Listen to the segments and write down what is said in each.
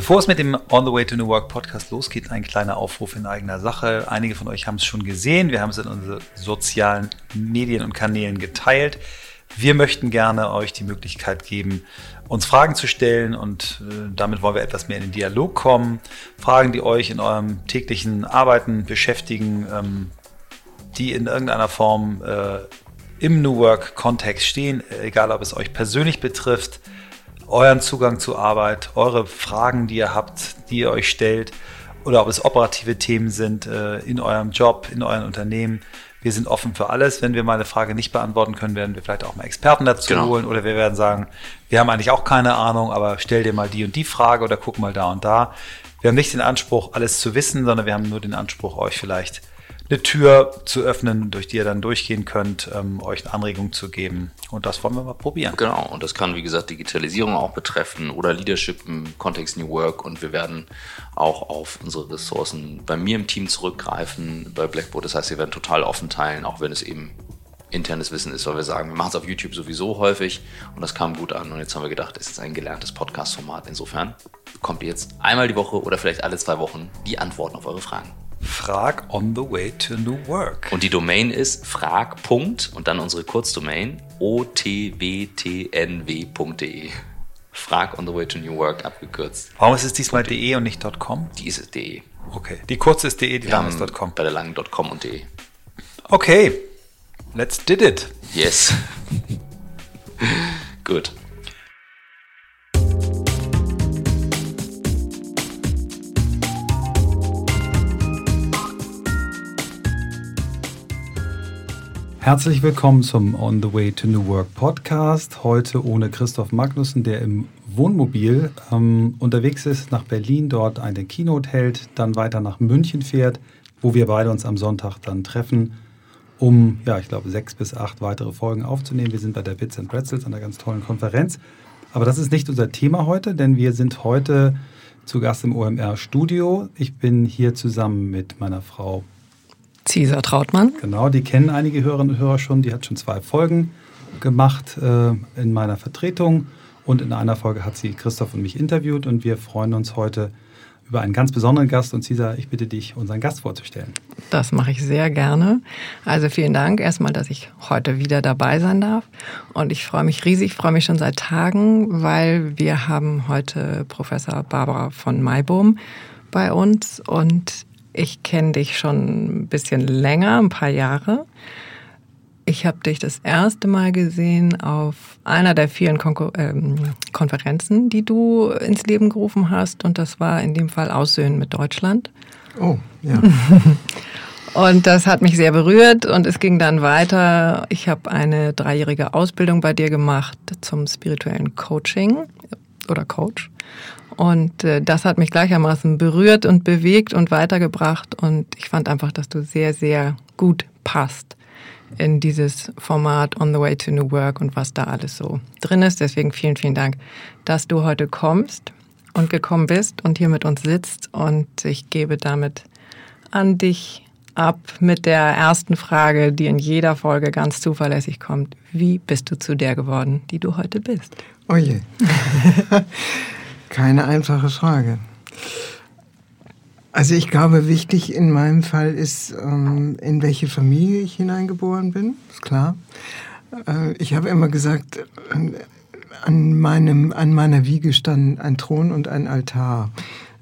Bevor es mit dem On the Way to New Work Podcast losgeht, ein kleiner Aufruf in eigener Sache. Einige von euch haben es schon gesehen. Wir haben es in unseren sozialen Medien und Kanälen geteilt. Wir möchten gerne euch die Möglichkeit geben, uns Fragen zu stellen und äh, damit wollen wir etwas mehr in den Dialog kommen. Fragen, die euch in eurem täglichen Arbeiten beschäftigen, ähm, die in irgendeiner Form äh, im New Work Kontext stehen, egal ob es euch persönlich betrifft, euren Zugang zur Arbeit, eure Fragen, die ihr habt, die ihr euch stellt oder ob es operative Themen sind äh, in eurem Job, in eurem Unternehmen. Wir sind offen für alles. Wenn wir mal eine Frage nicht beantworten können, werden wir vielleicht auch mal Experten dazu genau. holen oder wir werden sagen, wir haben eigentlich auch keine Ahnung, aber stell dir mal die und die Frage oder guck mal da und da. Wir haben nicht den Anspruch, alles zu wissen, sondern wir haben nur den Anspruch, euch vielleicht eine Tür zu öffnen, durch die ihr dann durchgehen könnt, ähm, euch eine Anregung zu geben. Und das wollen wir mal probieren. Genau, und das kann, wie gesagt, Digitalisierung auch betreffen oder Leadership im Kontext New Work. Und wir werden auch auf unsere Ressourcen bei mir im Team zurückgreifen, bei Blackboard. Das heißt, wir werden total offen teilen, auch wenn es eben internes Wissen ist, weil wir sagen, wir machen es auf YouTube sowieso häufig und das kam gut an. Und jetzt haben wir gedacht, es ist ein gelerntes Podcast-Format. Insofern bekommt ihr jetzt einmal die Woche oder vielleicht alle zwei Wochen die Antworten auf eure Fragen. Frag on the way to new work. Und die Domain ist frag. und dann unsere Kurzdomain otwtnw.de. Frag on the way to new work abgekürzt. Warum ist es diesmal de und nicht .com? Die ist de. Okay. Die kurze ist de, die lange ist .com. Bei der langen .com und de. Okay. Let's did it. Yes. Gut. Herzlich willkommen zum On the Way to New Work Podcast. Heute ohne Christoph Magnussen, der im Wohnmobil ähm, unterwegs ist nach Berlin, dort eine Keynote hält, dann weiter nach München fährt, wo wir beide uns am Sonntag dann treffen, um, ja, ich glaube, sechs bis acht weitere Folgen aufzunehmen. Wir sind bei der Bits and Pretzels, einer ganz tollen Konferenz. Aber das ist nicht unser Thema heute, denn wir sind heute zu Gast im OMR Studio. Ich bin hier zusammen mit meiner Frau Cesar Trautmann. Genau, die kennen einige Hörerinnen und Hörer schon. Die hat schon zwei Folgen gemacht äh, in meiner Vertretung. Und in einer Folge hat sie Christoph und mich interviewt. Und wir freuen uns heute über einen ganz besonderen Gast. Und Cesar, ich bitte dich, unseren Gast vorzustellen. Das mache ich sehr gerne. Also vielen Dank erstmal, dass ich heute wieder dabei sein darf. Und ich freue mich riesig, freue mich schon seit Tagen, weil wir haben heute Professor Barbara von Maibohm bei uns. Und ich kenne dich schon ein bisschen länger, ein paar Jahre. Ich habe dich das erste Mal gesehen auf einer der vielen Kon ähm, Konferenzen, die du ins Leben gerufen hast. Und das war in dem Fall Aussöhnen mit Deutschland. Oh, ja. und das hat mich sehr berührt und es ging dann weiter. Ich habe eine dreijährige Ausbildung bei dir gemacht zum spirituellen Coaching oder Coach. Und äh, das hat mich gleichermaßen berührt und bewegt und weitergebracht. Und ich fand einfach, dass du sehr, sehr gut passt in dieses Format On the Way to New Work und was da alles so drin ist. Deswegen vielen, vielen Dank, dass du heute kommst und gekommen bist und hier mit uns sitzt. Und ich gebe damit an dich ab mit der ersten Frage, die in jeder Folge ganz zuverlässig kommt. Wie bist du zu der geworden, die du heute bist? Oh je. Keine einfache Frage. Also ich glaube, wichtig in meinem Fall ist, ähm, in welche Familie ich hineingeboren bin, ist klar. Äh, ich habe immer gesagt, an, meinem, an meiner Wiege stand ein Thron und ein Altar.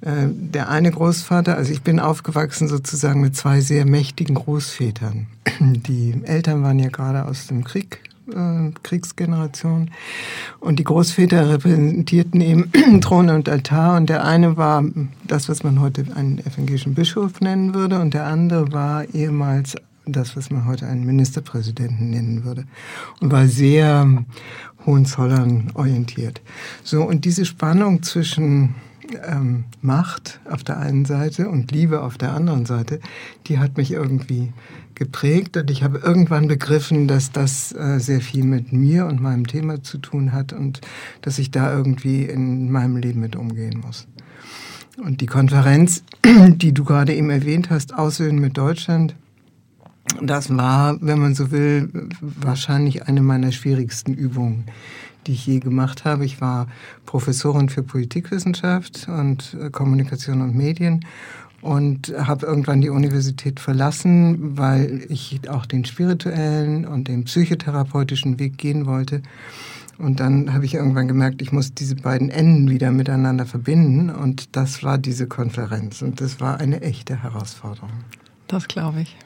Äh, der eine Großvater, also ich bin aufgewachsen sozusagen mit zwei sehr mächtigen Großvätern. Die Eltern waren ja gerade aus dem Krieg äh, Kriegsgeneration. Und die Großväter repräsentierten eben Throne und Altar. Und der eine war das, was man heute einen evangelischen Bischof nennen würde. Und der andere war ehemals das, was man heute einen Ministerpräsidenten nennen würde. Und war sehr Hohenzollern orientiert. So, und diese Spannung zwischen ähm, Macht auf der einen Seite und Liebe auf der anderen Seite, die hat mich irgendwie geprägt und ich habe irgendwann begriffen, dass das äh, sehr viel mit mir und meinem Thema zu tun hat und dass ich da irgendwie in meinem Leben mit umgehen muss. Und die Konferenz, die du gerade eben erwähnt hast, Aussöhnen mit Deutschland, das war, wenn man so will, wahrscheinlich eine meiner schwierigsten Übungen, die ich je gemacht habe. Ich war Professorin für Politikwissenschaft und äh, Kommunikation und Medien und habe irgendwann die Universität verlassen, weil ich auch den spirituellen und den psychotherapeutischen Weg gehen wollte. Und dann habe ich irgendwann gemerkt, ich muss diese beiden Enden wieder miteinander verbinden. Und das war diese Konferenz. Und das war eine echte Herausforderung. Das glaube ich.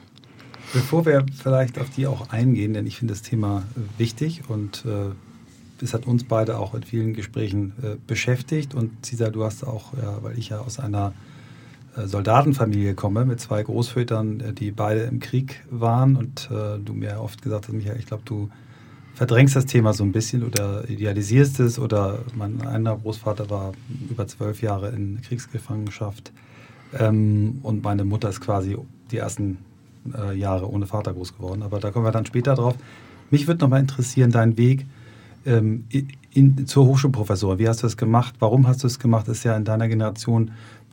Bevor wir vielleicht auf die auch eingehen, denn ich finde das Thema wichtig und äh, es hat uns beide auch in vielen Gesprächen äh, beschäftigt. Und Cesar, du hast auch, ja, weil ich ja aus einer äh, Soldatenfamilie komme mit zwei Großvätern, äh, die beide im Krieg waren und äh, du mir oft gesagt hast, Michael, ich glaube, du verdrängst das Thema so ein bisschen oder idealisierst es oder mein einer Großvater war über zwölf Jahre in Kriegsgefangenschaft ähm, und meine Mutter ist quasi die ersten äh, Jahre ohne Vater groß geworden. Aber da kommen wir dann später drauf. Mich würde nochmal interessieren, dein Weg ähm, in, zur Hochschulprofessor. Wie hast du das gemacht? Warum hast du es gemacht? Ist ja in deiner Generation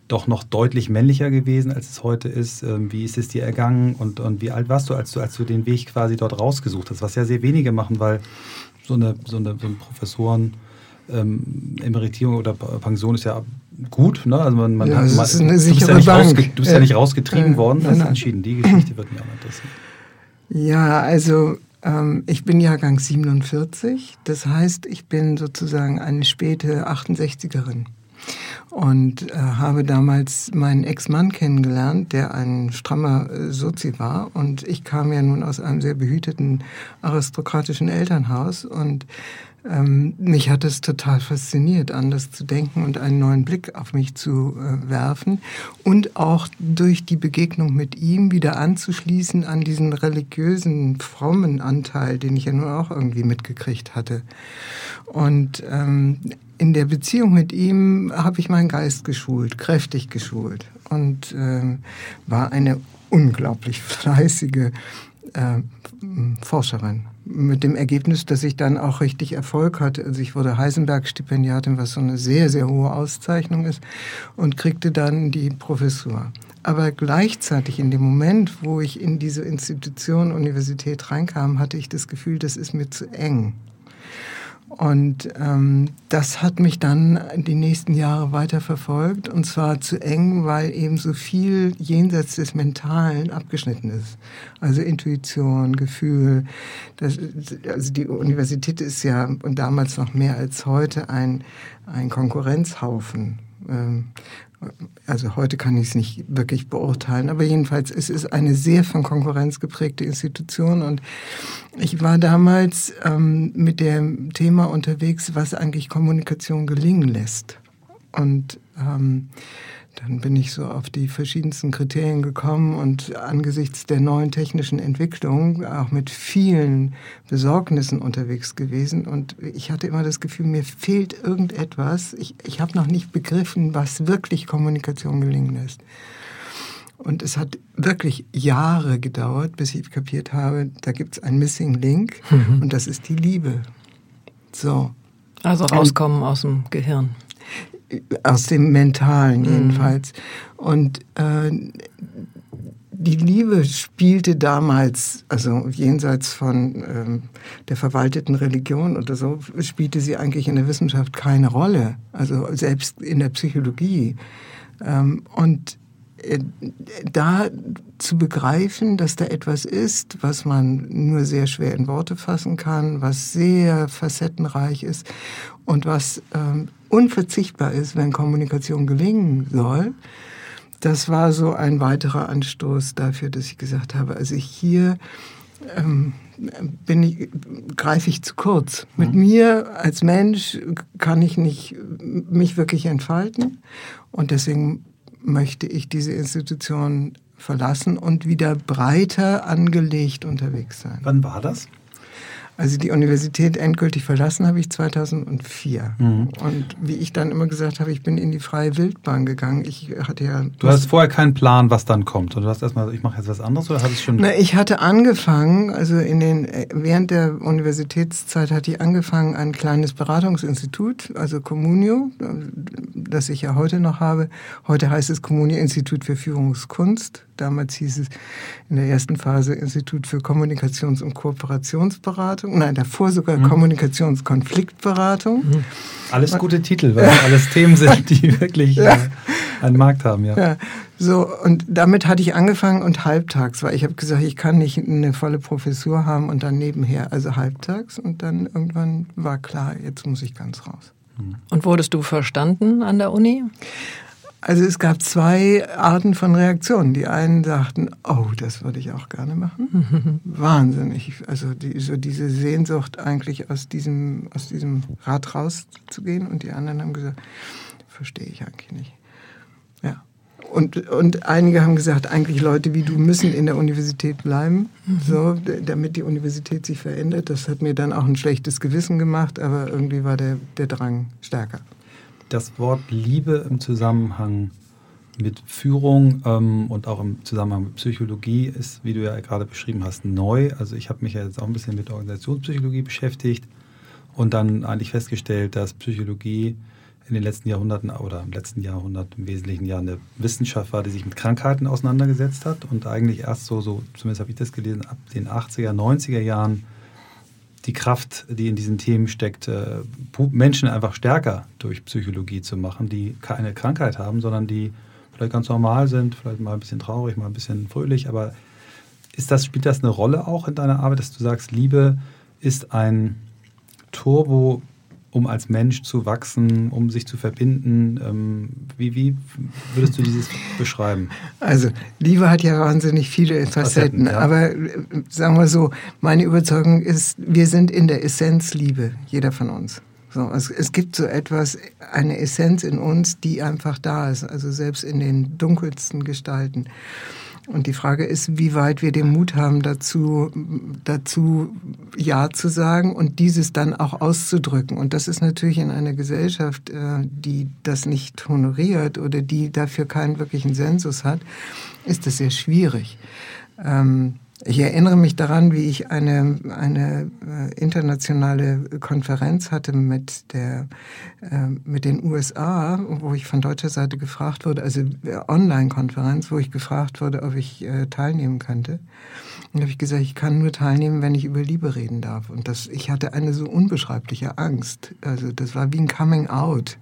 doch noch deutlich männlicher gewesen, als es heute ist. Ähm, wie ist es dir ergangen und, und wie alt warst du als, du, als du den Weg quasi dort rausgesucht hast? Was ja sehr wenige machen, weil so eine, so eine, so eine Professoren ähm, Emeritierung oder Pension ist ja gut. Ne? Also man, man ja, hat, man, ist eine du, bist ja nicht du bist ja nicht rausgetrieben Äh, worden, hast entschieden. Die Geschichte wird mich auch interessieren. Ja, also ähm, ich bin Jahrgang 47. Das heißt, ich bin sozusagen eine späte 68erin. Und äh, habe damals meinen Ex-Mann kennengelernt, der ein strammer äh, Sozi war. Und ich kam ja nun aus einem sehr behüteten aristokratischen Elternhaus. Und ähm, mich hat es total fasziniert, anders zu denken und einen neuen Blick auf mich zu äh, werfen und auch durch die Begegnung mit ihm wieder anzuschließen an diesen religiösen, frommen Anteil, den ich ja nun auch irgendwie mitgekriegt hatte. Und ähm, in der Beziehung mit ihm habe ich meinen Geist geschult, kräftig geschult und ähm, war eine unglaublich fleißige äh, Forscherin. Mit dem Ergebnis, dass ich dann auch richtig Erfolg hatte. Also ich wurde Heisenberg-Stipendiatin, was so eine sehr, sehr hohe Auszeichnung ist, und kriegte dann die Professur. Aber gleichzeitig in dem Moment, wo ich in diese Institution, Universität reinkam, hatte ich das Gefühl, das ist mir zu eng. Und ähm, das hat mich dann die nächsten Jahre weiter verfolgt und zwar zu eng, weil eben so viel jenseits des Mentalen abgeschnitten ist. Also Intuition, Gefühl. Das, also die Universität ist ja und damals noch mehr als heute ein, ein Konkurrenzhaufen. Ähm, also heute kann ich es nicht wirklich beurteilen, aber jedenfalls es ist eine sehr von Konkurrenz geprägte Institution und ich war damals ähm, mit dem Thema unterwegs, was eigentlich Kommunikation gelingen lässt. Und ähm, dann bin ich so auf die verschiedensten Kriterien gekommen und angesichts der neuen technischen Entwicklung auch mit vielen Besorgnissen unterwegs gewesen. Und ich hatte immer das Gefühl, mir fehlt irgendetwas. Ich, ich habe noch nicht begriffen, was wirklich Kommunikation gelingen lässt. Und es hat wirklich Jahre gedauert, bis ich kapiert habe, da gibt es einen Missing Link Mhm. und das ist die Liebe. So. Also rauskommen aus dem Gehirn. Aus dem Mentalen jedenfalls. Und äh, die Liebe spielte damals, also jenseits von ähm, der verwalteten Religion oder so, spielte sie eigentlich in der Wissenschaft keine Rolle. Also selbst in der Psychologie. Ähm, und äh, da zu begreifen, dass da etwas ist, was man nur sehr schwer in Worte fassen kann, was sehr facettenreich ist und was ähm, unverzichtbar ist, wenn Kommunikation gelingen soll, das war so ein weiterer Anstoß dafür, dass ich gesagt habe, also hier ähm, bin ich, greife ich zu kurz. Mit mir als Mensch kann ich nicht mich wirklich entfalten und deswegen möchte ich diese Institution verlassen und wieder breiter angelegt unterwegs sein. Wann war das? Also die Universität endgültig verlassen habe ich 2004. Mhm. Und wie ich dann immer gesagt habe, ich bin in die freie Wildbahn gegangen. Ich hatte ja... Du hast vorher keinen Plan, was dann kommt. Und du hast erstmal, ich mache jetzt was anderes oder hast es schon. Na, ich hatte angefangen, also in den, während der Universitätszeit hatte ich angefangen, ein kleines Beratungsinstitut, also Communio, das ich ja heute noch habe. Heute heißt es Communio Institut für Führungskunst. Damals hieß es in der ersten Phase Institut für Kommunikations- und Kooperationsberatung. Nein, davor sogar mhm. Kommunikationskonfliktberatung. Mhm. Alles gute Titel, weil alles Themen sind, die wirklich ja. äh, einen Markt haben, ja. ja. So, und damit hatte ich angefangen und halbtags, weil ich habe gesagt, ich kann nicht eine volle Professur haben und dann nebenher, also halbtags. Und dann irgendwann war klar, jetzt muss ich ganz raus. Und wurdest du verstanden an der Uni? Also es gab zwei Arten von Reaktionen. Die einen sagten, oh, das würde ich auch gerne machen. Wahnsinnig. Also die, so diese Sehnsucht eigentlich aus diesem, aus diesem Rad rauszugehen. Und die anderen haben gesagt, verstehe ich eigentlich nicht. Ja. Und, und einige haben gesagt, eigentlich Leute wie du müssen in der Universität bleiben, mhm. so, damit die Universität sich verändert. Das hat mir dann auch ein schlechtes Gewissen gemacht, aber irgendwie war der, der Drang stärker das Wort Liebe im Zusammenhang mit Führung ähm, und auch im Zusammenhang mit Psychologie ist, wie du ja gerade beschrieben hast, neu. Also ich habe mich ja jetzt auch ein bisschen mit Organisationspsychologie beschäftigt und dann eigentlich festgestellt, dass Psychologie in den letzten Jahrhunderten oder im letzten Jahrhundert im Wesentlichen ja eine Wissenschaft war, die sich mit Krankheiten auseinandergesetzt hat und eigentlich erst so, so zumindest habe ich das gelesen, ab den 80er, 90er Jahren die Kraft, die in diesen Themen steckt, äh, Menschen einfach stärker durch Psychologie zu machen, die keine Krankheit haben, sondern die vielleicht ganz normal sind, vielleicht mal ein bisschen traurig, mal ein bisschen fröhlich. Aber ist das, spielt das eine Rolle auch in deiner Arbeit, dass du sagst, Liebe ist ein Turbo um als Mensch zu wachsen, um sich zu verbinden? Ähm, wie, wie würdest du dieses beschreiben? Also, Liebe hat ja wahnsinnig viele Facetten, Facetten ja. aber äh, sagen wir so, meine Überzeugung ist, wir sind in der Essenz Liebe, jeder von uns. So, es, es gibt so etwas, eine Essenz in uns, die einfach da ist, also selbst in den dunkelsten Gestalten. Und die Frage ist, wie weit wir den Mut haben, dazu, dazu Ja zu sagen und dieses dann auch auszudrücken. Und das ist natürlich in einer Gesellschaft, äh, die das nicht honoriert oder die dafür keinen wirklichen Sensus hat, ist das sehr schwierig. Ähm, ich erinnere mich daran, wie ich eine, eine äh, internationale Konferenz hatte mit, der, äh, mit den USA, wo ich von deutscher Seite gefragt wurde, also äh, Online-Konferenz, wo ich gefragt wurde, ob ich teilnehmen könnte. Und habe ich gesagt, ich kann nur teilnehmen, wenn ich über Liebe reden darf. Und das, ich hatte eine so unbeschreibliche Angst. Also das war wie ein Coming Out,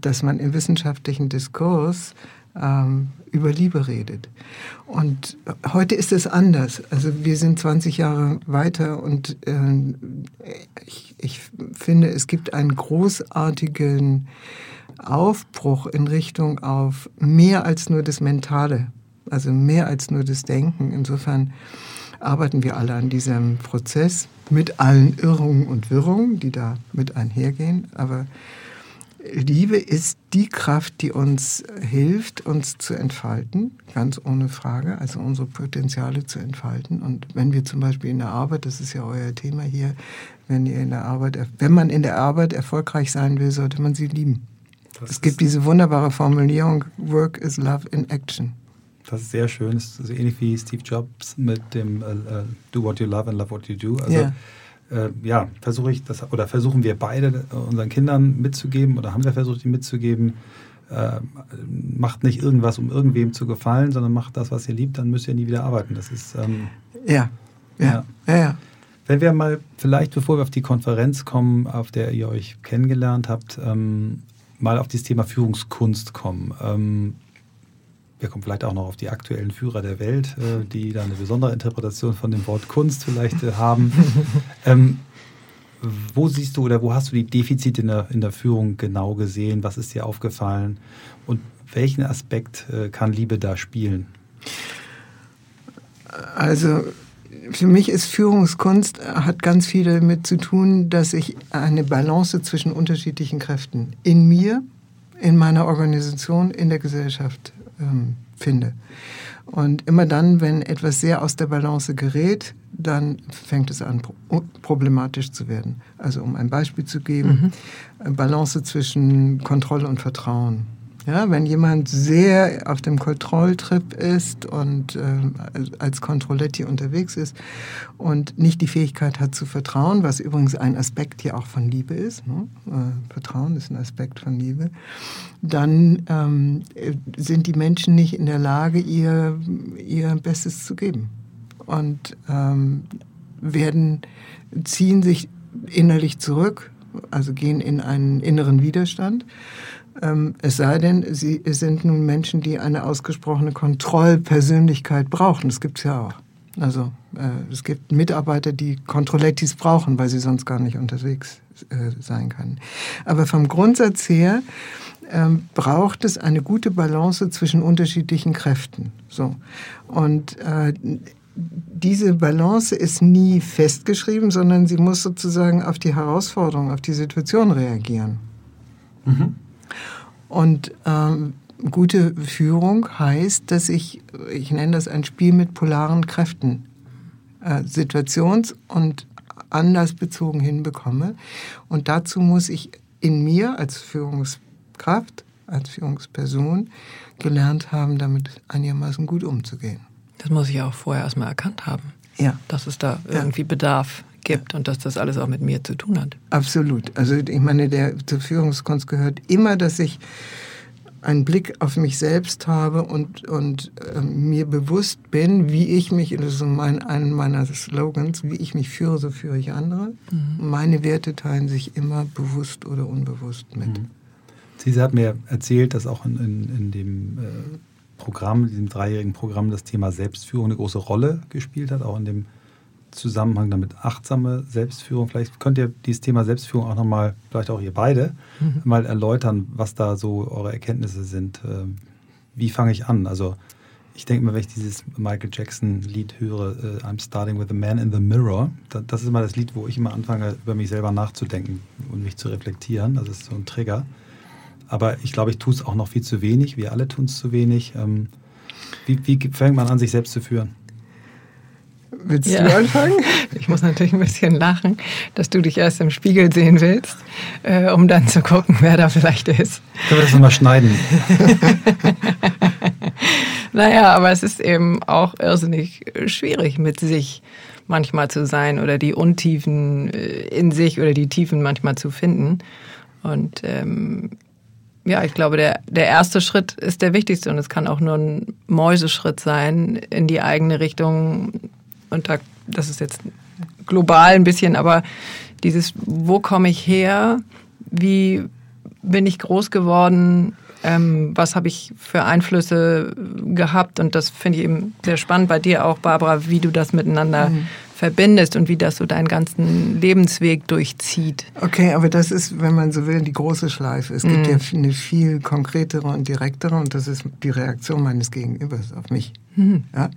dass man im wissenschaftlichen Diskurs ähm, über Liebe redet. Und heute ist es anders. Also wir sind 20 Jahre weiter und äh, ich, ich finde, es gibt einen großartigen Aufbruch in Richtung auf mehr als nur das Mentale, also mehr als nur das Denken. Insofern arbeiten wir alle an diesem Prozess mit allen Irrungen und Wirrungen, die da mit einhergehen. Aber Liebe ist die Kraft, die uns hilft, uns zu entfalten, ganz ohne Frage, also unsere Potenziale zu entfalten. Und wenn wir zum Beispiel in der Arbeit, das ist ja euer Thema hier, wenn ihr in der Arbeit, wenn man in der Arbeit erfolgreich sein will, sollte man sie lieben. Das es gibt diese wunderbare Formulierung, Work is Love in Action. Das ist sehr schön. Das ist so ähnlich wie Steve Jobs mit dem uh, Do what you love and love what you do. Also yeah äh, ja, versuche ich das oder versuchen wir beide unseren Kindern mitzugeben oder haben wir versucht, ihnen mitzugeben, äh, macht nicht irgendwas, um irgendwem zu gefallen, sondern macht das, was ihr liebt, dann müsst ihr nie wieder arbeiten. Das ist ähm, ja. Ja. ja, ja. Wenn wir mal vielleicht, bevor wir auf die Konferenz kommen, auf der ihr euch kennengelernt habt, ähm, mal auf dieses Thema Führungskunst kommen. Ähm, wir kommen vielleicht auch noch auf die aktuellen Führer der Welt, äh, die da eine besondere Interpretation von dem Wort Kunst vielleicht äh, haben. ähm, wo siehst du oder wo hast du die Defizite in der, in der Führung genau gesehen? Was ist dir aufgefallen? Und welchen Aspekt äh, kann Liebe da spielen? Also für mich ist Führungskunst äh, hat ganz viel damit zu tun, dass ich eine Balance zwischen unterschiedlichen Kräften in mir, in meiner Organisation, in der Gesellschaft ähm, finde. Und immer dann, wenn etwas sehr aus der Balance gerät, dann fängt es an, problematisch zu werden. Also um ein Beispiel zu geben, mhm. Balance zwischen Kontrolle und Vertrauen. Ja, wenn jemand sehr auf dem Kontrolltrip ist und äh, als Kontrolletti unterwegs ist und nicht die Fähigkeit hat zu vertrauen, was übrigens ein Aspekt hier auch von Liebe ist, ne? äh, Vertrauen ist ein Aspekt von Liebe, dann ähm, sind die Menschen nicht in der Lage, ihr, ihr Bestes zu geben und ähm, werden ziehen sich innerlich zurück, also gehen in einen inneren Widerstand ähm, es sei denn, sie sind nun Menschen, die eine ausgesprochene Kontrollpersönlichkeit brauchen. Das gibt es ja auch. Also äh, es gibt Mitarbeiter, die Kontrollettis brauchen, weil sie sonst gar nicht unterwegs äh, sein können. Aber vom Grundsatz her ähm, braucht es eine gute Balance zwischen unterschiedlichen Kräften. So und äh, diese Balance ist nie festgeschrieben, sondern sie muss sozusagen auf die Herausforderung, auf die Situation reagieren. Mhm. Und ähm, gute Führung heißt, dass ich, ich nenne das ein Spiel mit polaren Kräften, äh, situations- und anlassbezogen hinbekomme. Und dazu muss ich in mir als Führungskraft, als Führungsperson gelernt haben, damit einigermaßen gut umzugehen. Das muss ich auch vorher erstmal erkannt haben. Ja. Dass es da irgendwie ja. Bedarf gibt und dass das alles auch mit mir zu tun hat. Absolut. Also ich meine, der, zur Führungskunst gehört immer, dass ich einen Blick auf mich selbst habe und, und äh, mir bewusst bin, wie ich mich, das ist mein, ein meiner Slogans, wie ich mich führe, so führe ich andere. Mhm. Meine Werte teilen sich immer bewusst oder unbewusst mit. Mhm. Sie hat mir erzählt, dass auch in, in, in dem äh, Programm, diesem dreijährigen Programm, das Thema Selbstführung eine große Rolle gespielt hat, auch in dem Zusammenhang damit achtsame Selbstführung. Vielleicht könnt ihr dieses Thema Selbstführung auch nochmal, vielleicht auch ihr beide, mhm. mal erläutern, was da so eure Erkenntnisse sind. Ähm, wie fange ich an? Also ich denke mal, wenn ich dieses Michael Jackson-Lied höre, uh, I'm starting with a man in the mirror, das ist immer das Lied, wo ich immer anfange, über mich selber nachzudenken und mich zu reflektieren. Das ist so ein Trigger. Aber ich glaube, ich tue es auch noch viel zu wenig. Wir alle tun es zu wenig. Ähm, wie, wie fängt man an, sich selbst zu führen? Willst ja. du anfangen? Ich muss natürlich ein bisschen lachen, dass du dich erst im Spiegel sehen willst, äh, um dann zu gucken, wer da vielleicht ist. Können wir das nochmal schneiden? naja, aber es ist eben auch irrsinnig schwierig mit sich manchmal zu sein oder die Untiefen äh, in sich oder die Tiefen manchmal zu finden. Und ähm, ja, ich glaube, der, der erste Schritt ist der wichtigste und es kann auch nur ein Mäuseschritt sein in die eigene Richtung, und da, das ist jetzt global ein bisschen, aber dieses, wo komme ich her, wie bin ich groß geworden, ähm, was habe ich für Einflüsse gehabt und das finde ich eben sehr spannend bei dir auch, Barbara, wie du das miteinander mhm verbindest und wie das so deinen ganzen Lebensweg durchzieht. Okay, aber das ist, wenn man so will, die große Schleife. Es gibt mm. ja eine viel konkretere und direktere und das ist die Reaktion meines Gegenübers auf mich. Mhm. Ja?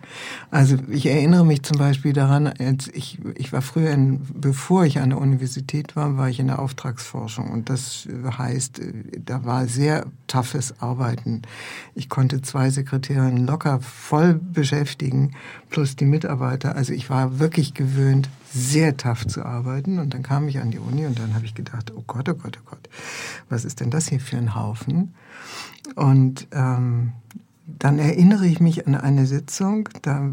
Also ich erinnere mich zum Beispiel daran, als ich, ich war früher, in, bevor ich an der Universität war, war ich in der Auftragsforschung und das heißt, da war sehr toughes Arbeiten. Ich konnte zwei Sekretärinnen locker voll beschäftigen, plus die Mitarbeiter. Also ich war wirklich gewöhnt, sehr tough zu arbeiten und dann kam ich an die Uni und dann habe ich gedacht, oh Gott, oh Gott, oh Gott, was ist denn das hier für ein Haufen? Und ähm, dann erinnere ich mich an eine Sitzung, da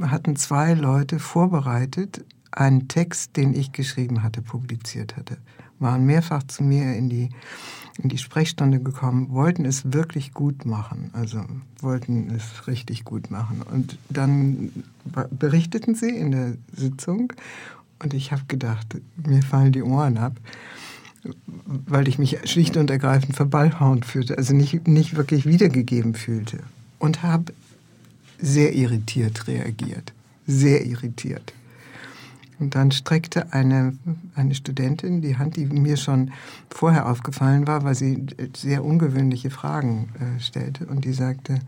hatten zwei Leute vorbereitet, einen Text, den ich geschrieben hatte, publiziert hatte, waren mehrfach zu mir in die, in die Sprechstunde gekommen, wollten es wirklich gut machen, also wollten es richtig gut machen. Und dann berichteten sie in der Sitzung und ich habe gedacht, mir fallen die Ohren ab weil ich mich schlicht und ergreifend verballhornt fühlte, also nicht, nicht wirklich wiedergegeben fühlte. Und habe sehr irritiert reagiert. Sehr irritiert. Und dann streckte eine, eine Studentin die Hand, die mir schon vorher aufgefallen war, weil sie sehr ungewöhnliche Fragen äh, stellte. Und die sagte,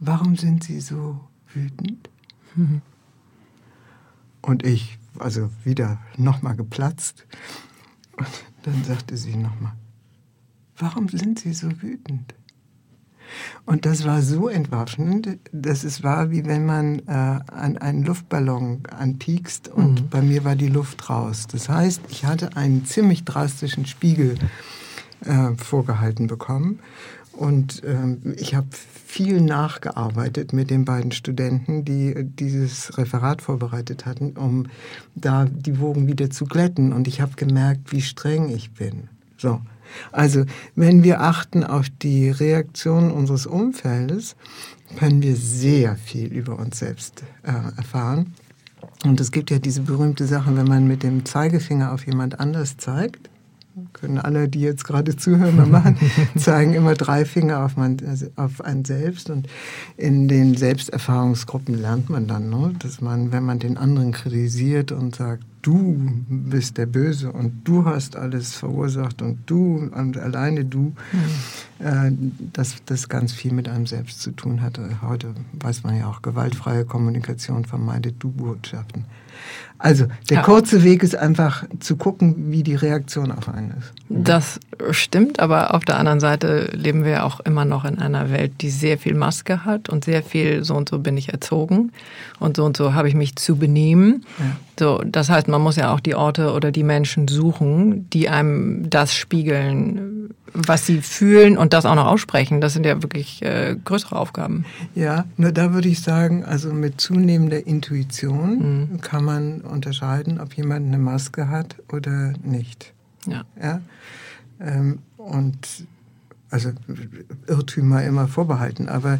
warum sind Sie so wütend? Mhm. Und ich, also wieder nochmal geplatzt und dann sagte sie nochmal, warum sind Sie so wütend? Und das war so entwaffnend, dass es war, wie wenn man äh, an einen Luftballon anpiekst und mhm. bei mir war die Luft raus. Das heißt, ich hatte einen ziemlich drastischen Spiegel äh, vorgehalten bekommen. Und ähm, ich habe viel nachgearbeitet mit den beiden Studenten, die dieses Referat vorbereitet hatten, um da die Wogen wieder zu glätten. Und ich habe gemerkt, wie streng ich bin. So. Also, wenn wir achten auf die Reaktion unseres Umfeldes, können wir sehr viel über uns selbst äh, erfahren. Und es gibt ja diese berühmte Sache, wenn man mit dem Zeigefinger auf jemand anders zeigt, können alle, die jetzt gerade zuhören, mal machen, zeigen immer drei Finger auf, man, also auf einen selbst. Und in den Selbsterfahrungsgruppen lernt man dann, ne, dass man, wenn man den anderen kritisiert und sagt, du bist der Böse und du hast alles verursacht und du und alleine du, mhm. äh, dass das ganz viel mit einem selbst zu tun hat. Heute weiß man ja auch, gewaltfreie Kommunikation vermeidet Du-Botschaften. Also der ja. kurze Weg ist einfach zu gucken, wie die Reaktion auf einen ist. Das stimmt, aber auf der anderen Seite leben wir auch immer noch in einer Welt, die sehr viel Maske hat und sehr viel so und so bin ich erzogen und so und so habe ich mich zu benehmen. Ja. So, das heißt, man muss ja auch die Orte oder die Menschen suchen, die einem das spiegeln, was sie fühlen und das auch noch aussprechen. Das sind ja wirklich äh, größere Aufgaben. Ja, nur da würde ich sagen, also mit zunehmender Intuition mhm. kann man unterscheiden, ob jemand eine Maske hat oder nicht. Ja. ja? Ähm, und also Irrtümer immer vorbehalten, aber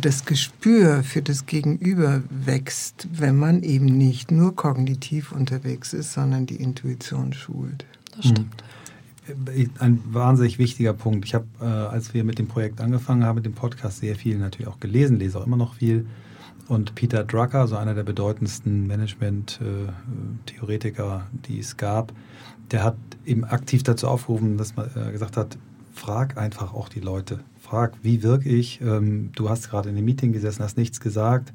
das Gespür für das Gegenüber wächst, wenn man eben nicht nur kognitiv unterwegs ist, sondern die Intuition schult. Das stimmt. Ein wahnsinnig wichtiger Punkt. Ich habe, äh, als wir mit dem Projekt angefangen haben, mit dem Podcast sehr viel natürlich auch gelesen, lese auch immer noch viel. Und Peter Drucker, so einer der bedeutendsten Management-Theoretiker, äh, die es gab, der hat eben aktiv dazu aufgerufen, dass man äh, gesagt hat, frag einfach auch die Leute. Frag, wie wirke ich? Ähm, du hast gerade in einem Meeting gesessen, hast nichts gesagt.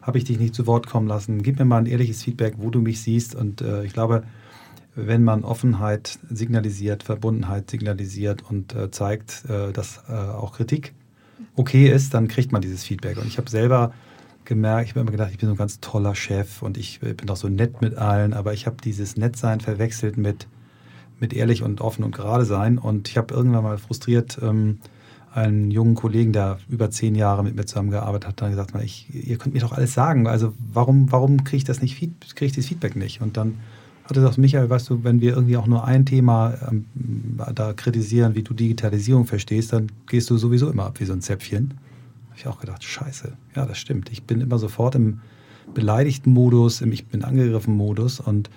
Habe ich dich nicht zu Wort kommen lassen? Gib mir mal ein ehrliches Feedback, wo du mich siehst. Und äh, ich glaube, wenn man Offenheit signalisiert, Verbundenheit signalisiert und zeigt, dass auch Kritik okay ist, dann kriegt man dieses Feedback. Und ich habe selber gemerkt, ich habe immer gedacht, ich bin so ein ganz toller Chef und ich bin doch so nett mit allen, aber ich habe dieses Nettsein verwechselt mit mit ehrlich und offen und gerade sein. Und ich habe irgendwann mal frustriert ähm, einen jungen Kollegen, der über zehn Jahre mit mir zusammengearbeitet hat, dann gesagt, ich, ihr könnt mir doch alles sagen. Also warum, warum kriege ich das nicht, kriege ich das Feedback nicht? Und dann hat er gesagt, Michael, weißt du, wenn wir irgendwie auch nur ein Thema ähm, da kritisieren, wie du Digitalisierung verstehst, dann gehst du sowieso immer ab wie so ein Zäpfchen. Habe ich auch gedacht, scheiße, ja, das stimmt. Ich bin immer sofort im beleidigten Modus, im Ich bin angegriffen Modus und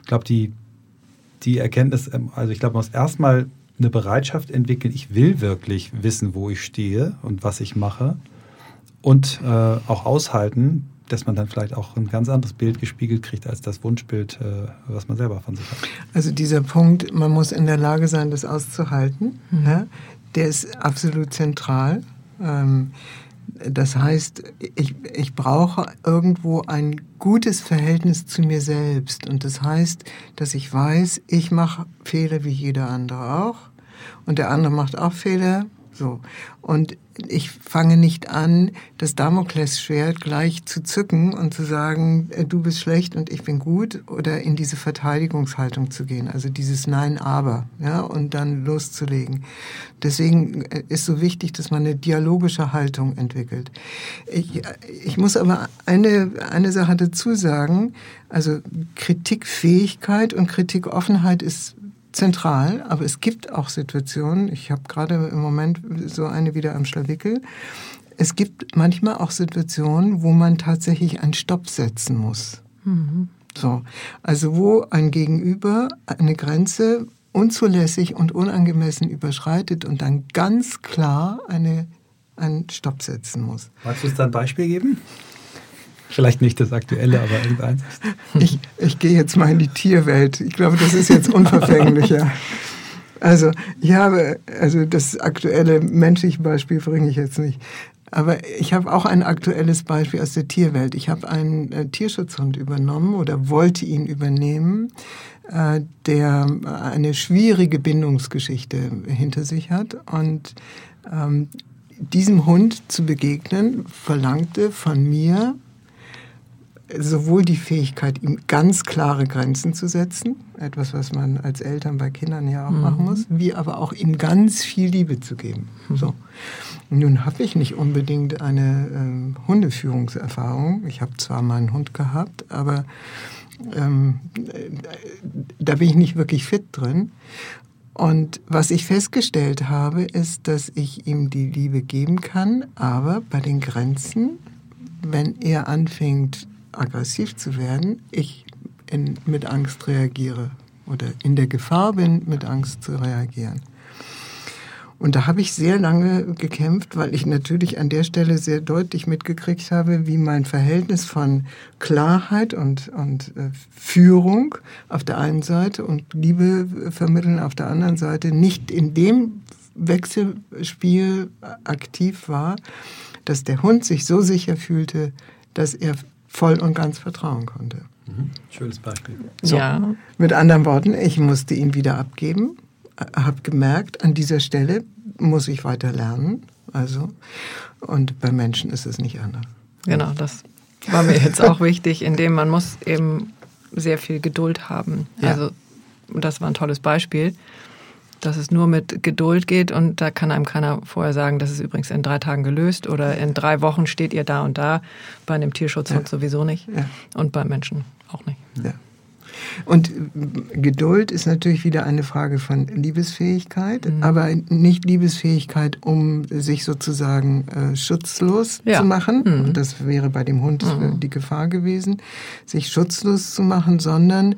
ich glaube, die die Erkenntnis, ähm, also ich glaube, man muss erstmal eine Bereitschaft entwickeln, ich will wirklich wissen, wo ich stehe und was ich mache. Und äh, auch aushalten, dass man dann vielleicht auch ein ganz anderes Bild gespiegelt kriegt als das Wunschbild, äh, was man selber von sich hat. Also dieser Punkt, man muss in der Lage sein, das auszuhalten, mhm. ja, der ist absolut zentral. Ähm, das heißt, ich, ich brauche irgendwo ein gutes Verhältnis zu mir selbst. Und das heißt, dass ich weiß, ich mache Fehler wie jeder andere auch. Und der andere macht auch Fehler. So. Und ich fange nicht an, das Damoklesschwert gleich zu zücken und zu sagen, äh, du bist schlecht und ich bin gut oder in diese Verteidigungshaltung zu gehen, also dieses Nein, aber, ja, und dann loszulegen. Deswegen äh, ist so wichtig, dass man eine dialogische Haltung entwickelt. Ich, ich muss aber eine, eine Sache dazu sagen, also Kritikfähigkeit und Kritikoffenheit ist zentral, aber es gibt auch Situationen, ich habe gerade im Moment so eine wieder am Schlawickel, es gibt manchmal auch Situationen, wo man tatsächlich einen Stopp setzen muss. Mhm. So, also wo ein Gegenüber eine Grenze unzulässig und unangemessen überschreitet und dann ganz klar eine, einen Stopp setzen muss. Magst du uns da ein Beispiel geben? Vielleicht nicht das aktuelle, aber irgendeins. Ich, ich gehe jetzt mal in die Tierwelt. Ich glaube, das ist jetzt unverfänglicher. Also, ich habe, also das aktuelle menschliche Beispiel bringe ich jetzt nicht. Aber ich habe auch ein aktuelles Beispiel aus der Tierwelt. Ich habe einen äh, Tierschutzhund übernommen oder wollte ihn übernehmen, äh, der eine schwierige Bindungsgeschichte hinter sich hat. Und ähm, diesem Hund zu begegnen, verlangte von mir sowohl die Fähigkeit, ihm ganz klare Grenzen zu setzen, etwas, was man als Eltern bei Kindern ja auch mhm. machen muss, wie aber auch ihm ganz viel Liebe zu geben. Mhm. So. Nun habe ich nicht unbedingt eine äh, Hundeführungserfahrung. Ich habe zwar mal einen Hund gehabt, aber ähm, da bin ich nicht wirklich fit drin. Und was ich festgestellt habe, ist, dass ich ihm die Liebe geben kann, aber bei den Grenzen, wenn er anfängt, aggressiv zu werden, ich in, mit Angst reagiere oder in der Gefahr bin, mit Angst zu reagieren. Und da habe ich sehr lange gekämpft, weil ich natürlich an der Stelle sehr deutlich mitgekriegt habe, wie mein Verhältnis von Klarheit und, und äh, Führung auf der einen Seite und Liebe vermitteln auf der anderen Seite nicht in dem Wechselspiel aktiv war, dass der Hund sich so sicher fühlte, dass er voll und ganz vertrauen konnte. Mhm. Schönes Beispiel. So, ja. Mit anderen Worten, ich musste ihn wieder abgeben habe gemerkt, an dieser Stelle muss ich weiter lernen. Also, und bei Menschen ist es nicht anders. Genau, das war mir jetzt auch wichtig, indem man muss eben sehr viel Geduld haben. Ja. Also, das war ein tolles Beispiel, dass es nur mit Geduld geht und da kann einem keiner vorher sagen, das ist übrigens in drei Tagen gelöst oder in drei Wochen steht ihr da und da. Bei einem Tierschutzhund ja. sowieso nicht ja. und bei Menschen auch nicht. Ja. Und Geduld ist natürlich wieder eine Frage von Liebesfähigkeit, mhm. aber nicht Liebesfähigkeit, um sich sozusagen äh, schutzlos ja. zu machen. Mhm. Und das wäre bei dem Hund äh, mhm. die Gefahr gewesen, sich schutzlos zu machen, sondern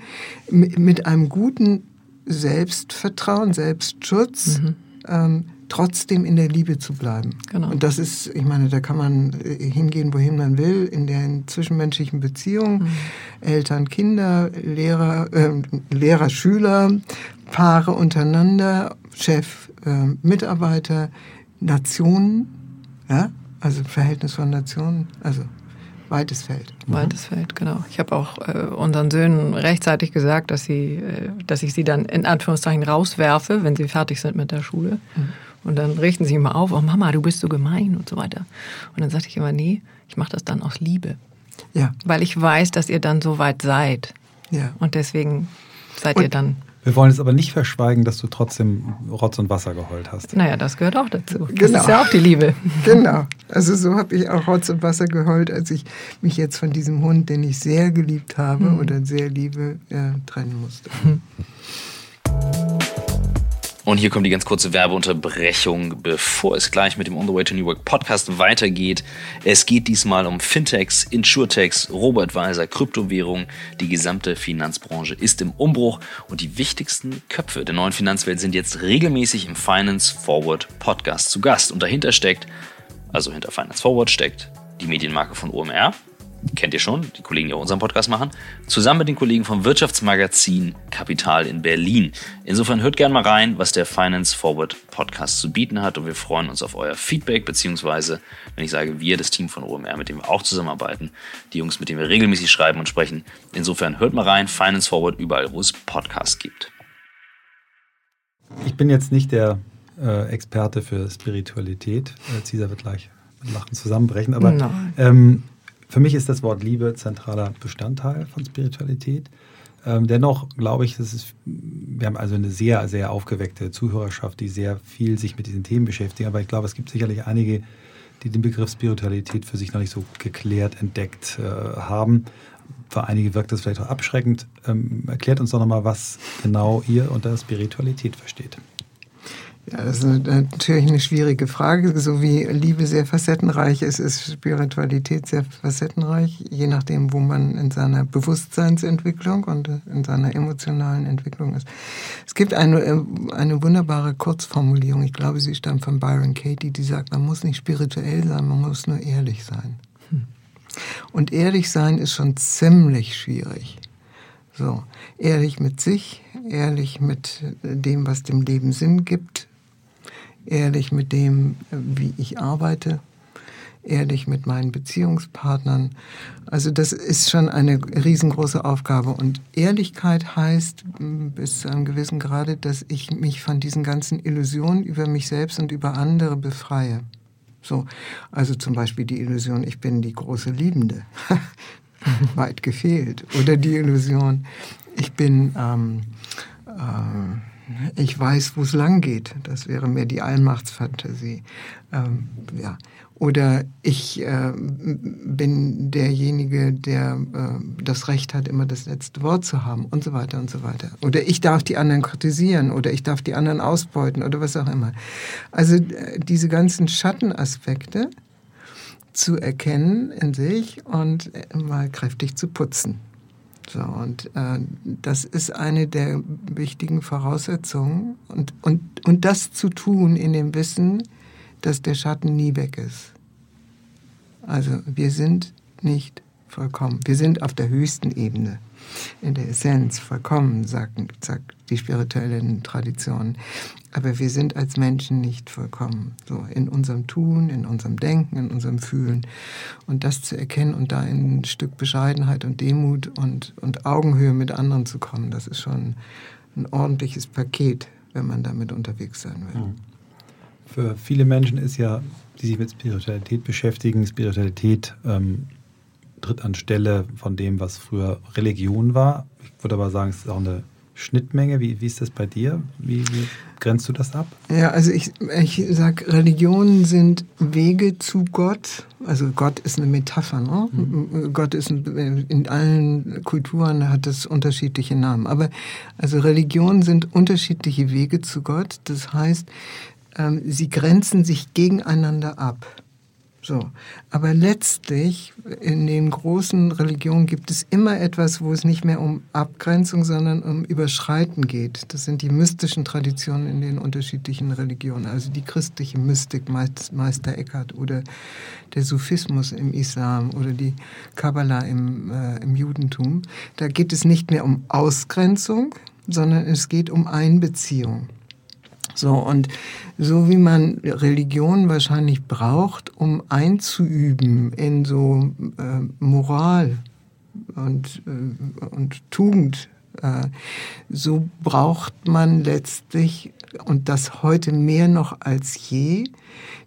mit einem guten Selbstvertrauen, Selbstschutz. Mhm. Ähm, trotzdem in der Liebe zu bleiben. Genau. Und das ist, ich meine, da kann man äh, hingehen, wohin man will, in den zwischenmenschlichen Beziehungen, mhm. Eltern, Kinder, Lehrer, äh, Lehrer, Schüler, Paare untereinander, Chef, äh, Mitarbeiter, Nationen, ja, also Verhältnis von Nationen, also weites Feld. Mhm. Weites Feld, genau. Ich habe auch äh, unseren Söhnen rechtzeitig gesagt, dass sie, äh, dass ich sie dann in Anführungszeichen rauswerfe, wenn sie fertig sind mit der Schule. Mhm. Und dann richten sie immer auf, oh Mama, du bist so gemein und so weiter. Und dann sagte ich immer, nee, ich mache das dann aus Liebe. Ja. Weil ich weiß, dass ihr dann so weit seid. Ja. Und deswegen seid und ihr dann. Wir wollen es aber nicht verschweigen, dass du trotzdem Rotz und Wasser geheult hast. Naja, das gehört auch dazu. Genau. Das ist ja auch die Liebe. Genau. Also so habe ich auch Rotz und Wasser geheult, als ich mich jetzt von diesem Hund, den ich sehr geliebt habe hm. oder sehr liebe, äh, trennen musste. Hm. Und hier kommt die ganz kurze Werbeunterbrechung, bevor es gleich mit dem On the Way to New Work Podcast weitergeht. Es geht diesmal um Fintechs, Insurtechs, Robo-Advisor, Kryptowährungen. Die gesamte Finanzbranche ist im Umbruch und die wichtigsten Köpfe der neuen Finanzwelt sind jetzt regelmäßig im Finance Forward Podcast zu Gast. Und dahinter steckt, also hinter Finance Forward steckt die Medienmarke von OMR, kennt ihr schon, die Kollegen, die auch unseren Podcast machen, zusammen mit den Kollegen vom Wirtschaftsmagazin Kapital in Berlin. Insofern hört gerne mal rein, was der Finance Forward Podcast zu bieten hat und wir freuen uns auf euer Feedback, beziehungsweise, wenn ich sage wir, das Team von OMR, mit dem wir auch zusammenarbeiten, die Jungs, mit denen wir regelmäßig schreiben und sprechen. Insofern hört mal rein, Finance Forward überall, wo es Podcasts gibt. Ich bin jetzt nicht der äh, Experte für Spiritualität. Äh, Cesar wird gleich mit Lachen zusammenbrechen, aber ähm, für mich ist das Wort Liebe zentraler Bestandteil von Spiritualität. Ähm, dennoch glaube ich, dass es, wir haben also eine sehr, sehr aufgeweckte Zuhörerschaft, die sehr viel sich mit diesen Themen beschäftigen. Aber ich glaube, es gibt sicherlich einige, die den Begriff Spiritualität für sich noch nicht so geklärt entdeckt äh, haben. Für einige wirkt das vielleicht auch abschreckend. Ähm, erklärt uns doch nochmal, was genau ihr unter Spiritualität versteht. Ja, das ist natürlich eine schwierige Frage. So wie Liebe sehr facettenreich ist, ist Spiritualität sehr facettenreich, je nachdem, wo man in seiner Bewusstseinsentwicklung und in seiner emotionalen Entwicklung ist. Es gibt eine, eine wunderbare Kurzformulierung, ich glaube, sie stammt von Byron Katie, die sagt, man muss nicht spirituell sein, man muss nur ehrlich sein. Hm. Und ehrlich sein ist schon ziemlich schwierig. So, ehrlich mit sich, ehrlich mit dem, was dem Leben Sinn gibt, ehrlich mit dem, wie ich arbeite, ehrlich mit meinen Beziehungspartnern. Also das ist schon eine riesengroße Aufgabe. Und Ehrlichkeit heißt bis zu einem gewissen Grade, dass ich mich von diesen ganzen Illusionen über mich selbst und über andere befreie. So, also zum Beispiel die Illusion, ich bin die große Liebende. weit gefehlt. Oder die Illusion, ich bin, ähm, äh, ich weiß, wo es lang geht. Das wäre mehr die Allmachtsfantasie. Ähm, ja. Oder ich äh, bin derjenige, der äh, das Recht hat, immer das letzte Wort zu haben und so weiter und so weiter. Oder ich darf die anderen kritisieren oder ich darf die anderen ausbeuten oder was auch immer. Also äh, diese ganzen Schattenaspekte zu erkennen in sich und äh, mal kräftig zu putzen. So, und äh, das ist eine der wichtigen Voraussetzungen. Und, und, und das zu tun in dem Wissen, dass der Schatten nie weg ist. Also wir sind nicht vollkommen. Wir sind auf der höchsten Ebene, in der Essenz vollkommen, sagen, sagt die spirituellen Traditionen. Aber wir sind als Menschen nicht vollkommen. So in unserem Tun, in unserem Denken, in unserem Fühlen. Und das zu erkennen und da in ein Stück Bescheidenheit und Demut und, und Augenhöhe mit anderen zu kommen, das ist schon ein ordentliches Paket, wenn man damit unterwegs sein will. Mhm für viele Menschen ist ja, die sich mit Spiritualität beschäftigen, Spiritualität ähm, tritt an Stelle von dem, was früher Religion war. Ich würde aber sagen, es ist auch eine Schnittmenge. Wie, wie ist das bei dir? Wie, wie grenzt du das ab? Ja, also ich, ich sage, Religionen sind Wege zu Gott. Also Gott ist eine Metapher. Ne? Mhm. Gott ist ein, in allen Kulturen hat es unterschiedliche Namen. Aber also Religionen sind unterschiedliche Wege zu Gott. Das heißt, ähm, sie grenzen sich gegeneinander ab. So. Aber letztlich in den großen Religionen gibt es immer etwas, wo es nicht mehr um Abgrenzung, sondern um Überschreiten geht. Das sind die mystischen Traditionen in den unterschiedlichen Religionen. Also die christliche Mystik, Meister Eckhart oder der Sufismus im Islam oder die Kabbalah im, äh, im Judentum. Da geht es nicht mehr um Ausgrenzung, sondern es geht um Einbeziehung. So, und so wie man Religion wahrscheinlich braucht, um einzuüben in so äh, Moral und, äh, und Tugend, äh, so braucht man letztlich, und das heute mehr noch als je,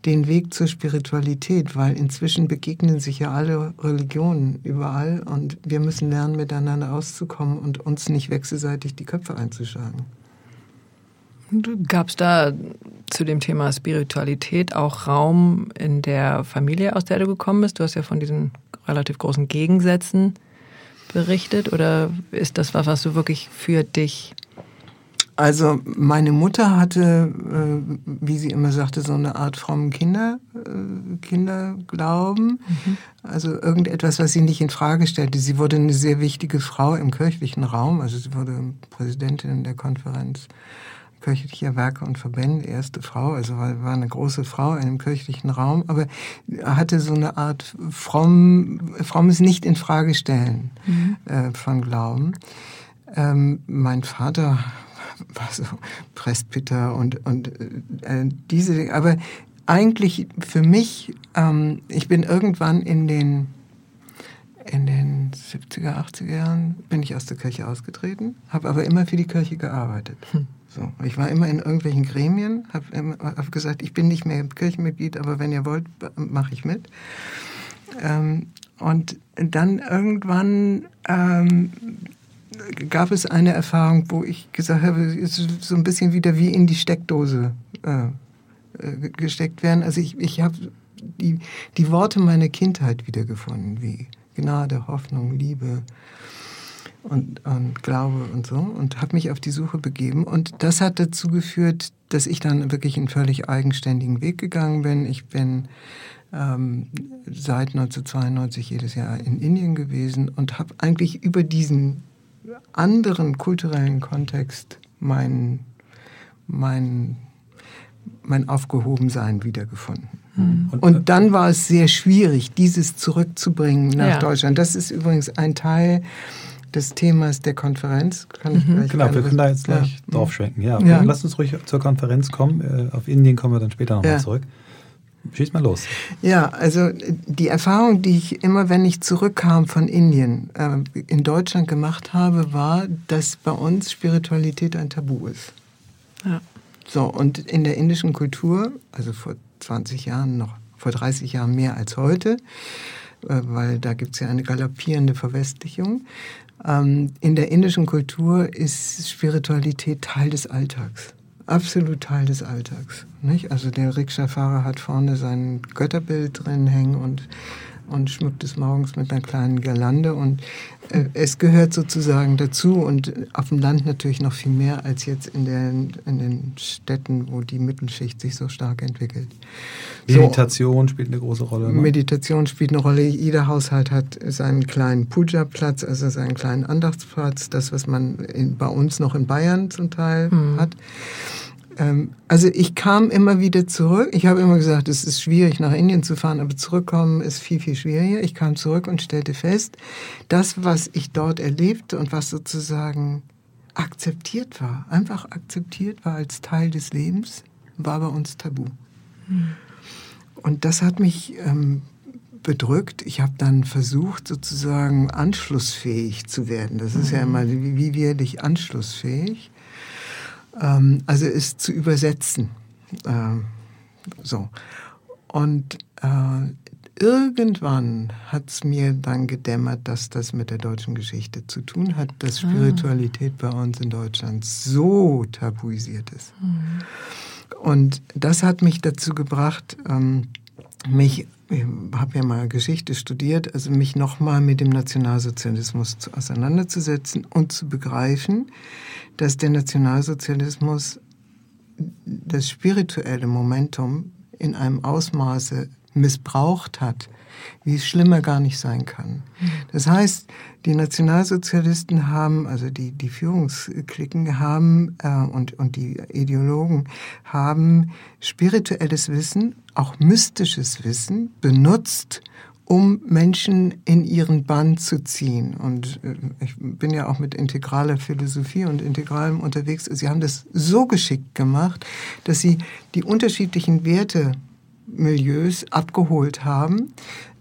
den Weg zur Spiritualität, weil inzwischen begegnen sich ja alle Religionen überall und wir müssen lernen, miteinander auszukommen und uns nicht wechselseitig die Köpfe einzuschlagen. Gab es da zu dem Thema Spiritualität auch Raum in der Familie, aus der du gekommen bist? Du hast ja von diesen relativ großen Gegensätzen berichtet. Oder ist das was, was du wirklich für dich also meine Mutter hatte, äh, wie sie immer sagte, so eine Art frommen Kinder, äh, Kinderglauben. Mhm. Also irgendetwas, was sie nicht in Frage stellte. Sie wurde eine sehr wichtige Frau im kirchlichen Raum. Also sie wurde Präsidentin der Konferenz kirchlicher Werke und Verbände, erste Frau, also war, war eine große Frau in einem kirchlichen Raum, aber hatte so eine Art fromm, frommes nicht in Frage stellen mhm. äh, von Glauben. Ähm, mein Vater war so Presbyter und, und äh, diese, aber eigentlich für mich, ähm, ich bin irgendwann in den in den 70er, 80er Jahren bin ich aus der Kirche ausgetreten, habe aber immer für die Kirche gearbeitet. Hm. So, ich war immer in irgendwelchen Gremien, habe hab gesagt, ich bin nicht mehr Kirchenmitglied, aber wenn ihr wollt, mache ich mit. Ähm, und dann irgendwann ähm, gab es eine Erfahrung, wo ich gesagt habe, es ist so ein bisschen wieder wie in die Steckdose äh, äh gesteckt werden. Also ich, ich habe die, die Worte meiner Kindheit wiedergefunden, wie Gnade, Hoffnung, Liebe, und, und Glaube und so und habe mich auf die Suche begeben. Und das hat dazu geführt, dass ich dann wirklich einen völlig eigenständigen Weg gegangen bin. Ich bin ähm, seit 1992 jedes Jahr in Indien gewesen und habe eigentlich über diesen anderen kulturellen Kontext mein, mein, mein Aufgehobensein wiedergefunden. Mhm. Und, und, dann war es sehr schwierig, dieses zurückzubringen nach ja. Deutschland. Das ist übrigens ein Teil des Themas der Konferenz. Kann ich mhm. Genau, wir können da jetzt gleich ja. drauf schwenken. Ja, ja. lass uns ruhig zur Konferenz kommen. Äh, auf Indien kommen wir dann später nochmal ja. zurück. Schieß mal los. Ja, also die Erfahrung, die ich immer, wenn ich zurückkam von Indien, äh, in Deutschland gemacht habe, war, dass bei uns Spiritualität ein Tabu ist. Ja. So, und in der indischen Kultur, also vor 20 Jahren noch, vor 30 Jahren mehr als heute, äh, weil da gibt es ja eine galoppierende Verwestlichung. Ähm, in der indischen Kultur ist Spiritualität Teil des Alltags. Absolut Teil des Alltags. Nicht? Also der Rikscha-Fahrer hat vorne sein Götterbild drin hängen und und schmückt es morgens mit einer kleinen Girlande. Und äh, es gehört sozusagen dazu und auf dem Land natürlich noch viel mehr als jetzt in den, in den Städten, wo die Mittelschicht sich so stark entwickelt. Meditation so, spielt eine große Rolle. Ne? Meditation spielt eine Rolle. Jeder Haushalt hat seinen kleinen Puja-Platz, also seinen kleinen Andachtsplatz, das, was man in, bei uns noch in Bayern zum Teil mhm. hat. Ähm, also ich kam immer wieder zurück. Ich habe immer gesagt, es ist schwierig, nach Indien zu fahren, aber zurückkommen ist viel, viel schwieriger. Ich kam zurück und stellte fest, das, was ich dort erlebte und was sozusagen akzeptiert war, einfach akzeptiert war als Teil des Lebens, war bei uns tabu. Hm. Und das hat mich ähm, bedrückt. Ich habe dann versucht, sozusagen anschlussfähig zu werden. Das ist ja hm. immer, wie, wie werde ich anschlussfähig? Ähm, also ist zu übersetzen. Ähm, so. Und äh, irgendwann hat es mir dann gedämmert, dass das mit der deutschen Geschichte zu tun hat, dass ah. Spiritualität bei uns in Deutschland so tabuisiert ist. Mhm. Und das hat mich dazu gebracht, ähm, mich, ich habe ja mal Geschichte studiert, also mich nochmal mit dem Nationalsozialismus auseinanderzusetzen und zu begreifen, dass der Nationalsozialismus das spirituelle Momentum in einem Ausmaße missbraucht hat, wie es schlimmer gar nicht sein kann. Das heißt, die Nationalsozialisten haben, also die, die Führungsklicken haben äh, und, und die Ideologen haben spirituelles Wissen, auch mystisches Wissen benutzt, um Menschen in ihren Bann zu ziehen. Und äh, ich bin ja auch mit integraler Philosophie und integralem unterwegs. Sie haben das so geschickt gemacht, dass sie die unterschiedlichen Wertemilieus abgeholt haben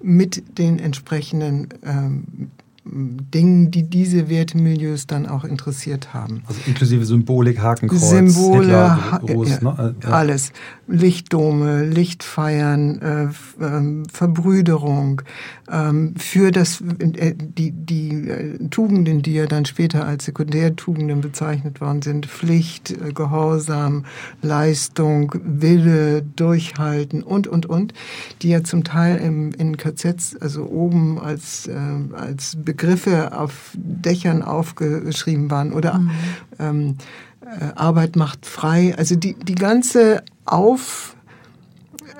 mit den entsprechenden ähm, Dingen, die diese Wertemilieus dann auch interessiert haben. Also inklusive Symbolik, Hakenkreuz, Symbole, Hitler, Gruß, ja, ne? ja. alles. Lichtdome, Lichtfeiern, äh, äh, Verbrüderung, ähm, für das, äh, die, die äh, Tugenden, die ja dann später als Sekundärtugenden bezeichnet worden sind, Pflicht, äh, Gehorsam, Leistung, Wille, Durchhalten und, und, und, die ja zum Teil im, in KZs, also oben als, äh, als Begriffe auf Dächern aufgeschrieben waren oder mhm. ähm, äh, Arbeit macht frei. Also die, die ganze Auf,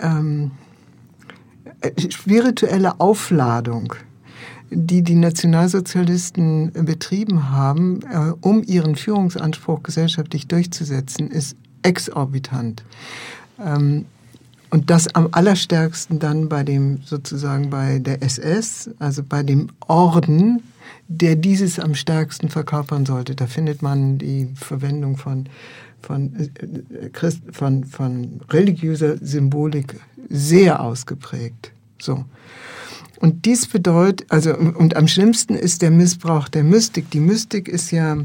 ähm, äh, spirituelle Aufladung, die die Nationalsozialisten betrieben haben, äh, um ihren Führungsanspruch gesellschaftlich durchzusetzen, ist exorbitant. Ähm, und das am allerstärksten dann bei dem, sozusagen bei der SS, also bei dem Orden, der dieses am stärksten verkörpern sollte. Da findet man die Verwendung von, von, äh, Christ, von, von religiöser Symbolik sehr ausgeprägt. So. Und dies bedeutet, also, und am schlimmsten ist der Missbrauch der Mystik. Die Mystik ist ja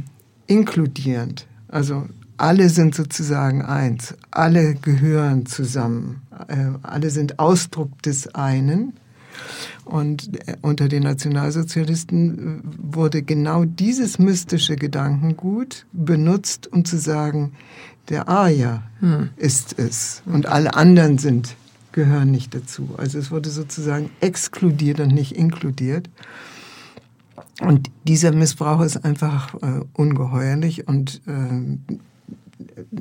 inkludierend. Also alle sind sozusagen eins, alle gehören zusammen, äh, alle sind Ausdruck des einen. Und äh, unter den Nationalsozialisten äh, wurde genau dieses mystische Gedankengut benutzt, um zu sagen, der Arya hm. ist es und alle anderen sind, gehören nicht dazu. Also es wurde sozusagen exkludiert und nicht inkludiert. Und dieser Missbrauch ist einfach äh, ungeheuerlich und äh,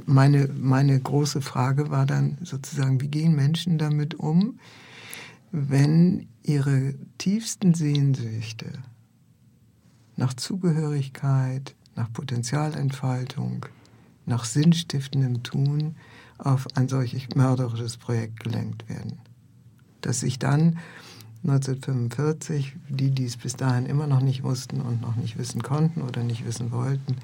meine, meine große Frage war dann sozusagen, wie gehen Menschen damit um, wenn ihre tiefsten Sehnsüchte nach Zugehörigkeit, nach Potenzialentfaltung, nach sinnstiftendem Tun auf ein solches mörderisches Projekt gelenkt werden. Dass sich dann 1945, die, die es bis dahin immer noch nicht wussten und noch nicht wissen konnten oder nicht wissen wollten,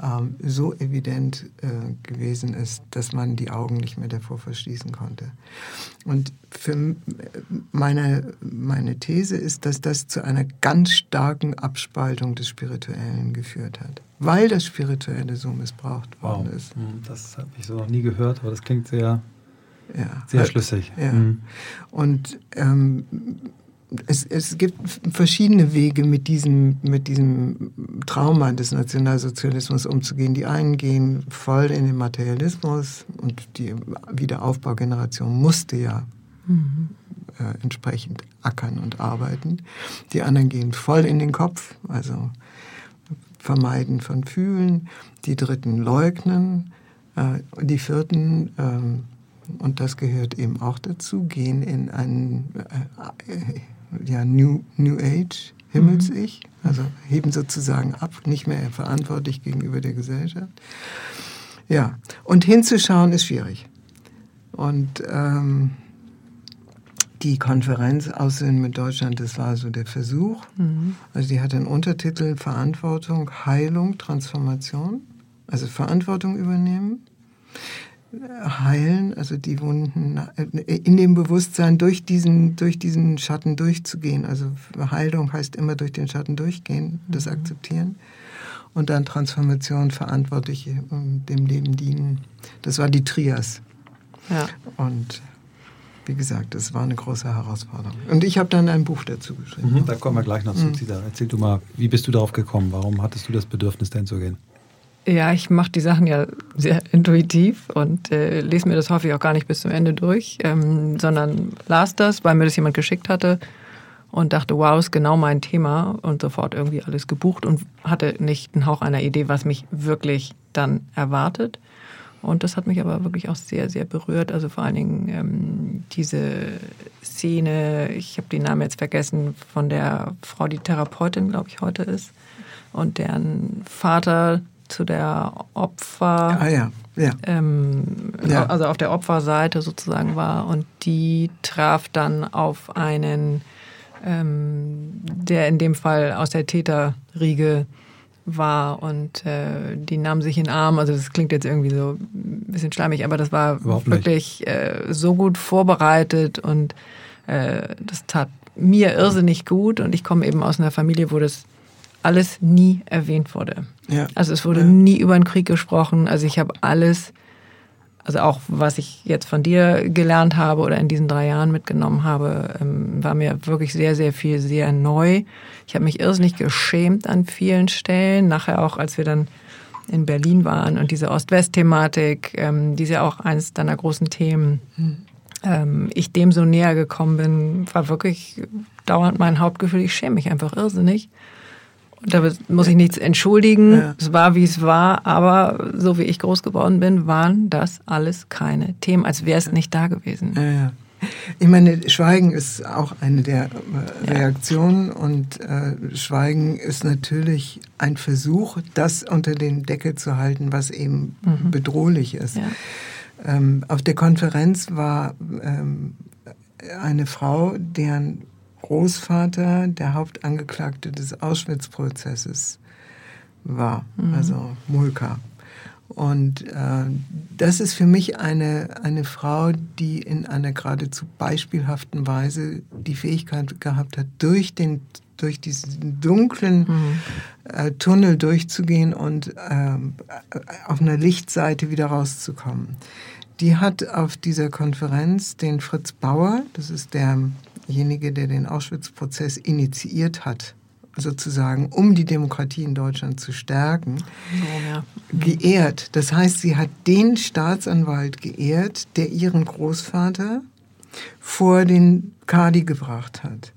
ähm, so evident äh, gewesen ist, dass man die Augen nicht mehr davor verschließen konnte. Und für meine, meine These ist, dass das zu einer ganz starken Abspaltung des Spirituellen geführt hat, weil das Spirituelle so missbraucht worden wow. ist. Hm, das habe ich so noch nie gehört, aber das klingt sehr, ja. sehr schlüssig. Ja. Mhm. Und ähm, es, es gibt verschiedene Wege, mit diesem, mit diesem Trauma des Nationalsozialismus umzugehen. Die einen gehen voll in den Materialismus und die Wiederaufbaugeneration musste ja mhm. äh, entsprechend ackern und arbeiten. Die anderen gehen voll in den Kopf, also vermeiden von Fühlen. Die dritten leugnen. Äh, die vierten ähm, und das gehört eben auch dazu, gehen in einen äh, ja, New, New Age, Himmels-Ich, mhm. also heben sozusagen ab, nicht mehr verantwortlich gegenüber der Gesellschaft. Ja, und hinzuschauen ist schwierig. Und ähm, die Konferenz Aussehen mit Deutschland, das war so der Versuch. Mhm. Also die hat den Untertitel Verantwortung, Heilung, Transformation. Also Verantwortung übernehmen heilen, also die Wunden in dem Bewusstsein durch diesen, durch diesen Schatten durchzugehen. Also Heilung heißt immer durch den Schatten durchgehen, das mhm. akzeptieren. Und dann Transformation, verantwortlich dem Leben dienen. Das war die Trias. Ja. Und wie gesagt, das war eine große Herausforderung. Und ich habe dann ein Buch dazu geschrieben. Mhm, da kommen wir gleich noch zu. Mhm. Erzähl du mal, wie bist du darauf gekommen? Warum hattest du das Bedürfnis, dahin zu gehen? Ja, ich mache die Sachen ja sehr intuitiv und äh, lese mir das häufig auch gar nicht bis zum Ende durch, ähm, sondern las das, weil mir das jemand geschickt hatte und dachte, wow, ist genau mein Thema und sofort irgendwie alles gebucht und hatte nicht einen Hauch einer Idee, was mich wirklich dann erwartet. Und das hat mich aber wirklich auch sehr, sehr berührt. Also vor allen Dingen ähm, diese Szene, ich habe den Namen jetzt vergessen, von der Frau, die Therapeutin, glaube ich, heute ist, und deren Vater zu der Opfer, ah, ja. Ja. Ähm, ja. also auf der Opferseite sozusagen war und die traf dann auf einen, ähm, der in dem Fall aus der Täterriege war und äh, die nahmen sich in den Arm. Also das klingt jetzt irgendwie so ein bisschen schleimig, aber das war wirklich äh, so gut vorbereitet und äh, das tat mir irrsinnig gut und ich komme eben aus einer Familie, wo das alles nie erwähnt wurde. Ja. Also es wurde ja. nie über den Krieg gesprochen. Also ich habe alles, also auch was ich jetzt von dir gelernt habe oder in diesen drei Jahren mitgenommen habe, ähm, war mir wirklich sehr, sehr viel, sehr neu. Ich habe mich irrsinnig geschämt an vielen Stellen. Nachher auch, als wir dann in Berlin waren und diese Ost-West-Thematik, ähm, die ist ja auch eines deiner großen Themen. Hm. Ähm, ich dem so näher gekommen bin, war wirklich dauernd mein Hauptgefühl. Ich schäme mich einfach irrsinnig. Da muss ich nichts entschuldigen. Ja. Es war, wie es war. Aber so wie ich groß geworden bin, waren das alles keine Themen, als wäre es nicht da gewesen. Ja, ja. Ich meine, Schweigen ist auch eine der äh, Reaktionen und äh, Schweigen ist natürlich ein Versuch, das unter den Deckel zu halten, was eben mhm. bedrohlich ist. Ähm, auf der Konferenz war ähm, eine Frau, deren Großvater der Hauptangeklagte des Auschwitz-Prozesses war, mhm. also Mulka. Und äh, das ist für mich eine, eine Frau, die in einer geradezu beispielhaften Weise die Fähigkeit gehabt hat, durch, den, durch diesen dunklen mhm. äh, Tunnel durchzugehen und äh, auf einer Lichtseite wieder rauszukommen. Die hat auf dieser Konferenz den Fritz Bauer, das ist der derjenige, der den Auschwitz-Prozess initiiert hat, sozusagen, um die Demokratie in Deutschland zu stärken, oh, ja. geehrt. Das heißt, sie hat den Staatsanwalt geehrt, der ihren Großvater vor den Kadi gebracht hat.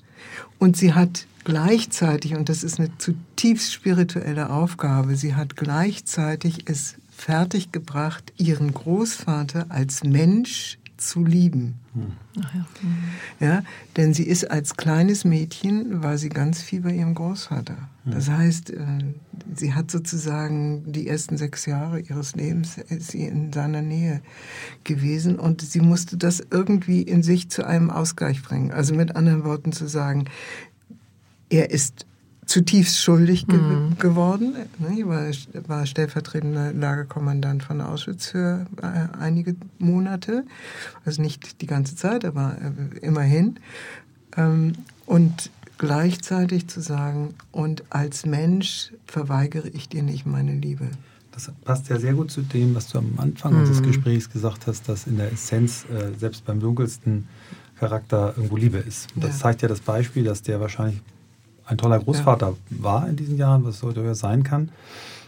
Und sie hat gleichzeitig, und das ist eine zutiefst spirituelle Aufgabe, sie hat gleichzeitig es fertiggebracht, ihren Großvater als Mensch zu lieben. Ja. Ja. denn sie ist als kleines Mädchen, war sie ganz viel bei ihrem Großvater. Hm. Das heißt, äh, sie hat sozusagen die ersten sechs Jahre ihres Lebens ist sie in seiner Nähe gewesen und sie musste das irgendwie in sich zu einem Ausgleich bringen. Also mit anderen Worten zu sagen, er ist zutiefst schuldig ge mhm. geworden. Ich war, war stellvertretender Lagerkommandant von Auschwitz für äh, einige Monate. Also nicht die ganze Zeit, aber äh, immerhin. Ähm, und gleichzeitig zu sagen, und als Mensch verweigere ich dir nicht meine Liebe. Das passt ja sehr gut zu dem, was du am Anfang mhm. unseres Gesprächs gesagt hast, dass in der Essenz, äh, selbst beim dunkelsten Charakter irgendwo Liebe ist. Und das ja. zeigt ja das Beispiel, dass der wahrscheinlich ein toller Großvater ja. war in diesen Jahren, was so durchaus sein kann.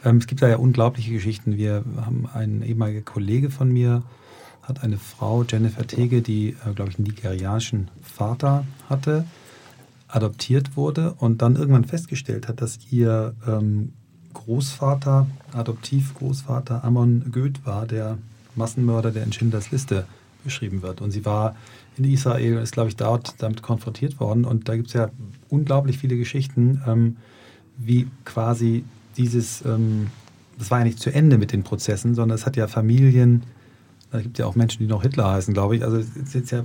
Ähm, es gibt da ja unglaubliche Geschichten. Wir haben einen ehemaligen Kollege von mir, hat eine Frau, Jennifer Tege, die, äh, glaube ich, einen nigerianischen Vater hatte, adoptiert wurde und dann irgendwann festgestellt hat, dass ihr ähm, Großvater, Adoptivgroßvater Amon Goeth war, der Massenmörder, der in Schindlers Liste beschrieben wird. Und sie war in Israel und ist, glaube ich, dort damit konfrontiert worden. Und da gibt es ja unglaublich viele Geschichten, ähm, wie quasi dieses, ähm, das war ja nicht zu Ende mit den Prozessen, sondern es hat ja Familien, da gibt es ja auch Menschen, die noch Hitler heißen, glaube ich. Also es ist ja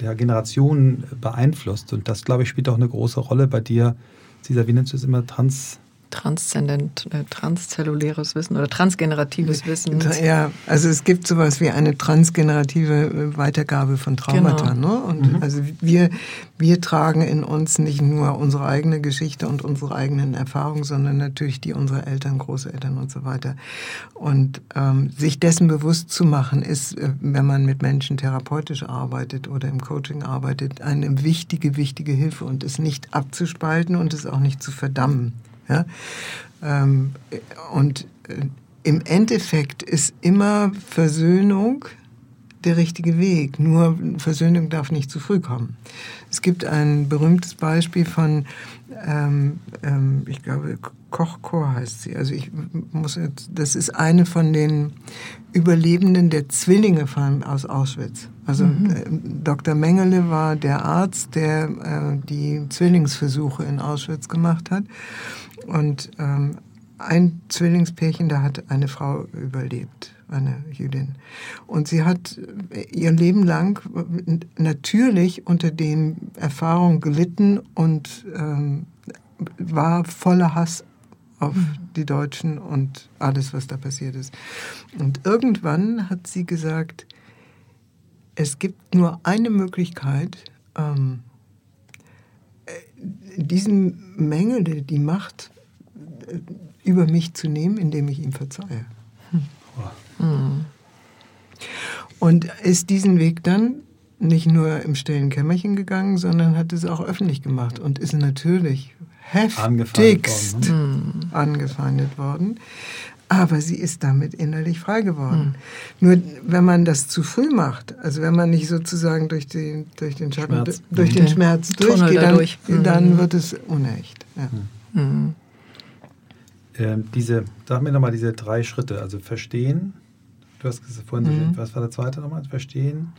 der Generationen beeinflusst. Und das, glaube ich, spielt auch eine große Rolle bei dir. Wie nennst du es immer, Trans transzendent, äh, transzelluläres Wissen oder transgeneratives Wissen. Ja, also es gibt sowas wie eine transgenerative äh, Weitergabe von Traumata. Genau. Ne? Und mhm. also wir, wir tragen in uns nicht nur unsere eigene Geschichte und unsere eigenen Erfahrungen, sondern natürlich die unserer Eltern, Großeltern und so weiter. Und ähm, sich dessen bewusst zu machen, ist, äh, wenn man mit Menschen therapeutisch arbeitet oder im Coaching arbeitet, eine wichtige, wichtige Hilfe und es nicht abzuspalten und es auch nicht zu verdammen. Ja? Ähm, und äh, im Endeffekt ist immer Versöhnung der richtige Weg. Nur Versöhnung darf nicht zu früh kommen. Es gibt ein berühmtes Beispiel von, ähm, ähm, ich glaube, Kochchor heißt sie. Also ich muss jetzt, das ist eine von den Überlebenden der Zwillinge von, aus Auschwitz. Also mhm. äh, Dr. Mengele war der Arzt, der äh, die Zwillingsversuche in Auschwitz gemacht hat. Und ähm, ein Zwillingspärchen, da hat eine Frau überlebt, eine Jüdin. Und sie hat äh, ihr Leben lang natürlich unter den Erfahrungen gelitten und ähm, war voller Hass auf mhm. die Deutschen und alles, was da passiert ist. Und irgendwann hat sie gesagt, es gibt nur eine Möglichkeit, ähm, äh, diesen Mängel, die Macht äh, über mich zu nehmen, indem ich ihm verzeihe. Hm. Und ist diesen Weg dann nicht nur im stillen Kämmerchen gegangen, sondern hat es auch öffentlich gemacht und ist natürlich heftigst angefeindet worden. Ne? angefeindet worden. Aber sie ist damit innerlich frei geworden. Mhm. Nur wenn man das zu früh macht, also wenn man nicht sozusagen durch den, durch den Schatten, Schmerz. durch den, Schmerz durchgeht, dann, durch. dann mhm. wird es unecht. Ja. Mhm. Ähm, diese, sag mir nochmal diese drei Schritte. Also verstehen, du hast vorhin, mhm. was war der zweite nochmal? Verstehen,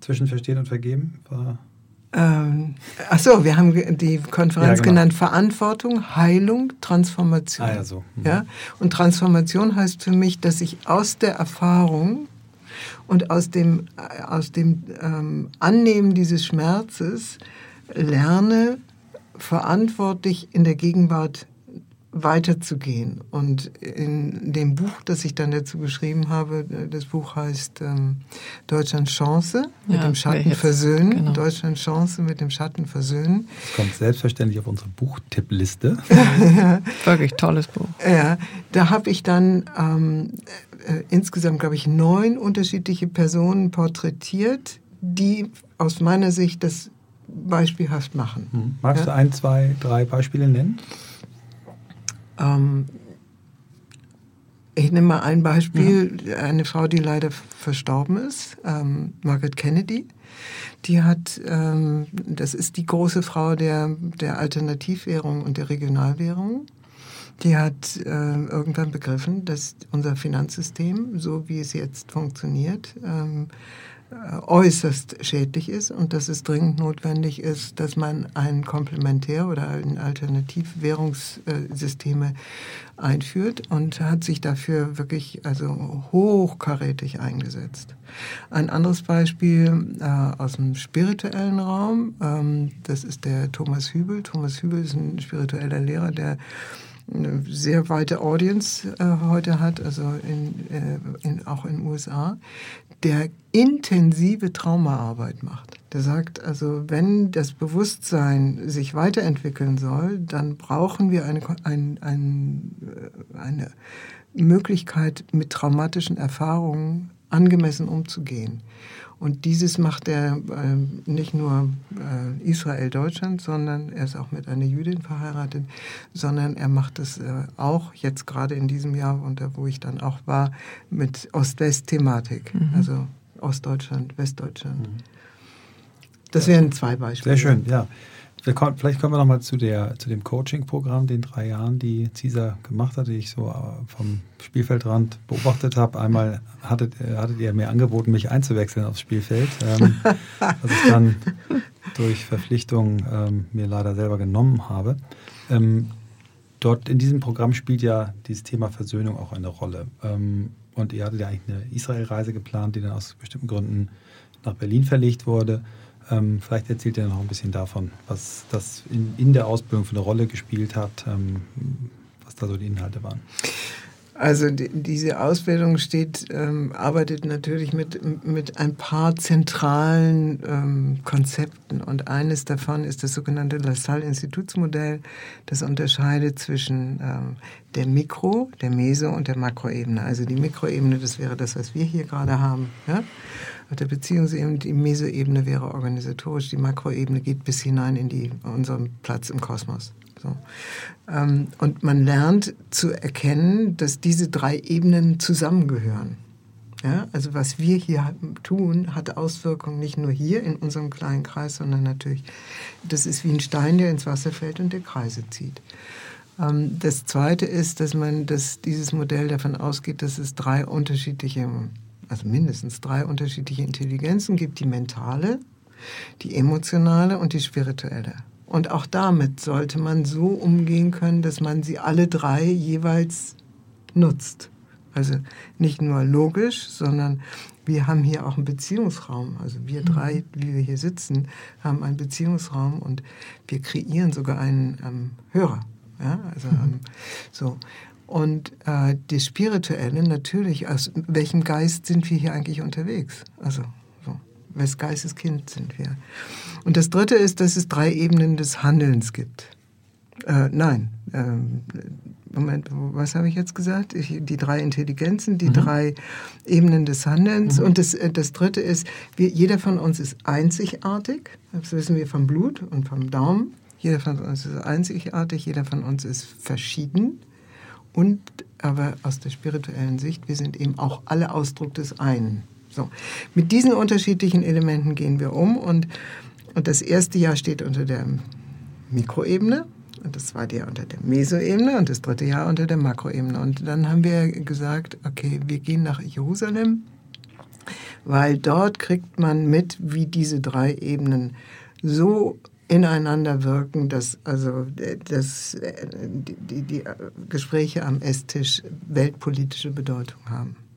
zwischen Verstehen und Vergeben war. Ähm, ach so, wir haben die Konferenz ja, genau. genannt Verantwortung, Heilung, Transformation. Ah, ja, so. Mhm. ja? Und Transformation heißt für mich, dass ich aus der Erfahrung und aus dem, äh, aus dem ähm, Annehmen dieses Schmerzes lerne, verantwortlich in der Gegenwart weiterzugehen. Und in dem Buch, das ich dann dazu geschrieben habe, das Buch heißt ähm, Deutschland Chance mit ja, dem Schatten versöhnen. Genau. Deutschland Chance mit dem Schatten versöhnen. Das kommt selbstverständlich auf unsere Buchtippliste. Wirklich tolles Buch. Ja, da habe ich dann ähm, äh, insgesamt, glaube ich, neun unterschiedliche Personen porträtiert, die aus meiner Sicht das beispielhaft machen. Hm. Magst ja? du ein, zwei, drei Beispiele nennen? Ähm, ich nehme mal ein Beispiel, ja. eine Frau, die leider verstorben ist, ähm, Margaret Kennedy. Die hat, ähm, das ist die große Frau der, der Alternativwährung und der Regionalwährung. Die hat äh, irgendwann begriffen, dass unser Finanzsystem, so wie es jetzt funktioniert, ähm, äh, äußerst schädlich ist und dass es dringend notwendig ist, dass man ein Komplementär- oder ein Alternativwährungssysteme einführt und hat sich dafür wirklich also hochkarätig eingesetzt. Ein anderes Beispiel äh, aus dem spirituellen Raum, ähm, das ist der Thomas Hübel. Thomas Hübel ist ein spiritueller Lehrer, der eine sehr weite Audience äh, heute hat, also in, äh, in, auch in den USA, der intensive Traumaarbeit macht. Der sagt also, wenn das Bewusstsein sich weiterentwickeln soll, dann brauchen wir eine, ein, ein, äh, eine Möglichkeit, mit traumatischen Erfahrungen angemessen umzugehen. Und dieses macht er äh, nicht nur äh, Israel-Deutschland, sondern er ist auch mit einer Jüdin verheiratet, sondern er macht es äh, auch jetzt gerade in diesem Jahr, und da wo ich dann auch war, mit Ost-West-Thematik. Mhm. Also Ostdeutschland, Westdeutschland. Mhm. Das wären zwei Beispiele. Sehr schön, ja. Vielleicht kommen wir nochmal zu, zu dem Coaching-Programm, den drei Jahren, die CISA gemacht hat, die ich so äh, vom Spielfeldrand beobachtet habe. Einmal hattet, äh, hattet ihr mir angeboten, mich einzuwechseln aufs Spielfeld, ähm, was ich dann durch Verpflichtung ähm, mir leider selber genommen habe. Ähm, dort in diesem Programm spielt ja dieses Thema Versöhnung auch eine Rolle. Ähm, und ihr hattet ja eigentlich eine Israel-Reise geplant, die dann aus bestimmten Gründen nach Berlin verlegt wurde. Ähm, vielleicht erzählt ihr noch ein bisschen davon, was das in, in der Ausbildung für eine Rolle gespielt hat, ähm, was da so die Inhalte waren. Also die, diese Ausbildung steht, ähm, arbeitet natürlich mit, mit ein paar zentralen ähm, Konzepten und eines davon ist das sogenannte LaSalle-Institutsmodell. Das unterscheidet zwischen ähm, der Mikro-, der Meso- und der Makroebene. Also die Mikroebene, das wäre das, was wir hier gerade haben. Ja? Auf der Beziehungsebene, die Mesoebene wäre organisatorisch, die Makroebene geht bis hinein in die, unseren Platz im Kosmos. So. Ähm, und man lernt zu erkennen, dass diese drei Ebenen zusammengehören. Ja, also was wir hier tun, hat Auswirkungen nicht nur hier in unserem kleinen Kreis, sondern natürlich, das ist wie ein Stein, der ins Wasser fällt und der Kreise zieht. Ähm, das Zweite ist, dass man dass dieses Modell davon ausgeht, dass es drei unterschiedliche also mindestens drei unterschiedliche Intelligenzen gibt, die mentale, die emotionale und die spirituelle. Und auch damit sollte man so umgehen können, dass man sie alle drei jeweils nutzt. Also nicht nur logisch, sondern wir haben hier auch einen Beziehungsraum. Also wir drei, mhm. wie wir hier sitzen, haben einen Beziehungsraum und wir kreieren sogar einen ähm, Hörer. Ja, also ähm, so. Und äh, das Spirituelle natürlich, aus welchem Geist sind wir hier eigentlich unterwegs? Also, so, wes Geistes Kind sind wir? Und das Dritte ist, dass es drei Ebenen des Handelns gibt. Äh, nein, ähm, Moment, was habe ich jetzt gesagt? Ich, die drei Intelligenzen, die mhm. drei Ebenen des Handelns. Mhm. Und das, äh, das Dritte ist, wir, jeder von uns ist einzigartig. Das wissen wir vom Blut und vom Daumen. Jeder von uns ist einzigartig, jeder von uns ist verschieden. Und aber aus der spirituellen Sicht, wir sind eben auch alle Ausdruck des einen. So. Mit diesen unterschiedlichen Elementen gehen wir um und, und das erste Jahr steht unter der Mikroebene und das zweite Jahr unter der Mesoebene und das dritte Jahr unter der Makroebene. Und dann haben wir gesagt, okay, wir gehen nach Jerusalem, weil dort kriegt man mit, wie diese drei Ebenen so ineinander wirken, dass also dass die, die Gespräche am Esstisch weltpolitische Bedeutung haben.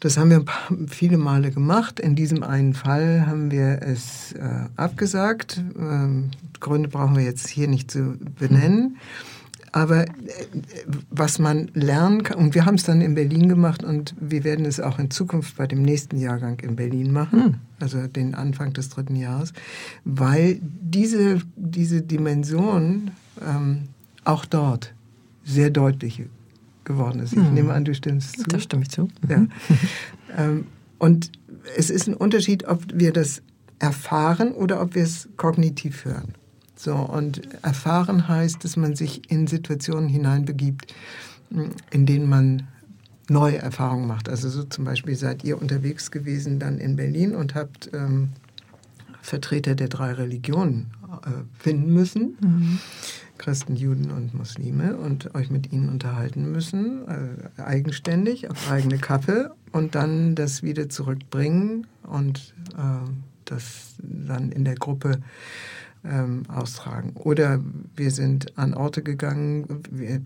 Das haben wir viele Male gemacht. In diesem einen Fall haben wir es äh, abgesagt. Ähm, Gründe brauchen wir jetzt hier nicht zu benennen. Aber äh, was man lernen kann, und wir haben es dann in Berlin gemacht und wir werden es auch in Zukunft bei dem nächsten Jahrgang in Berlin machen, hm. also den Anfang des dritten Jahres, weil diese, diese Dimension ähm, auch dort sehr deutlich geworden ist. Ich hm. nehme an, du stimmst zu. Da stimme ich zu. Ja. Mhm. ähm, und es ist ein Unterschied, ob wir das erfahren oder ob wir es kognitiv hören. So, und erfahren heißt, dass man sich in Situationen hineinbegibt, in denen man neue Erfahrungen macht. Also so zum Beispiel seid ihr unterwegs gewesen dann in Berlin und habt ähm, Vertreter der drei Religionen äh, finden müssen. Mhm. Christen, Juden und Muslime und euch mit ihnen unterhalten müssen, äh, eigenständig, auf eigene Kappe und dann das wieder zurückbringen und äh, das dann in der Gruppe ähm, austragen. Oder wir sind an Orte gegangen, wir,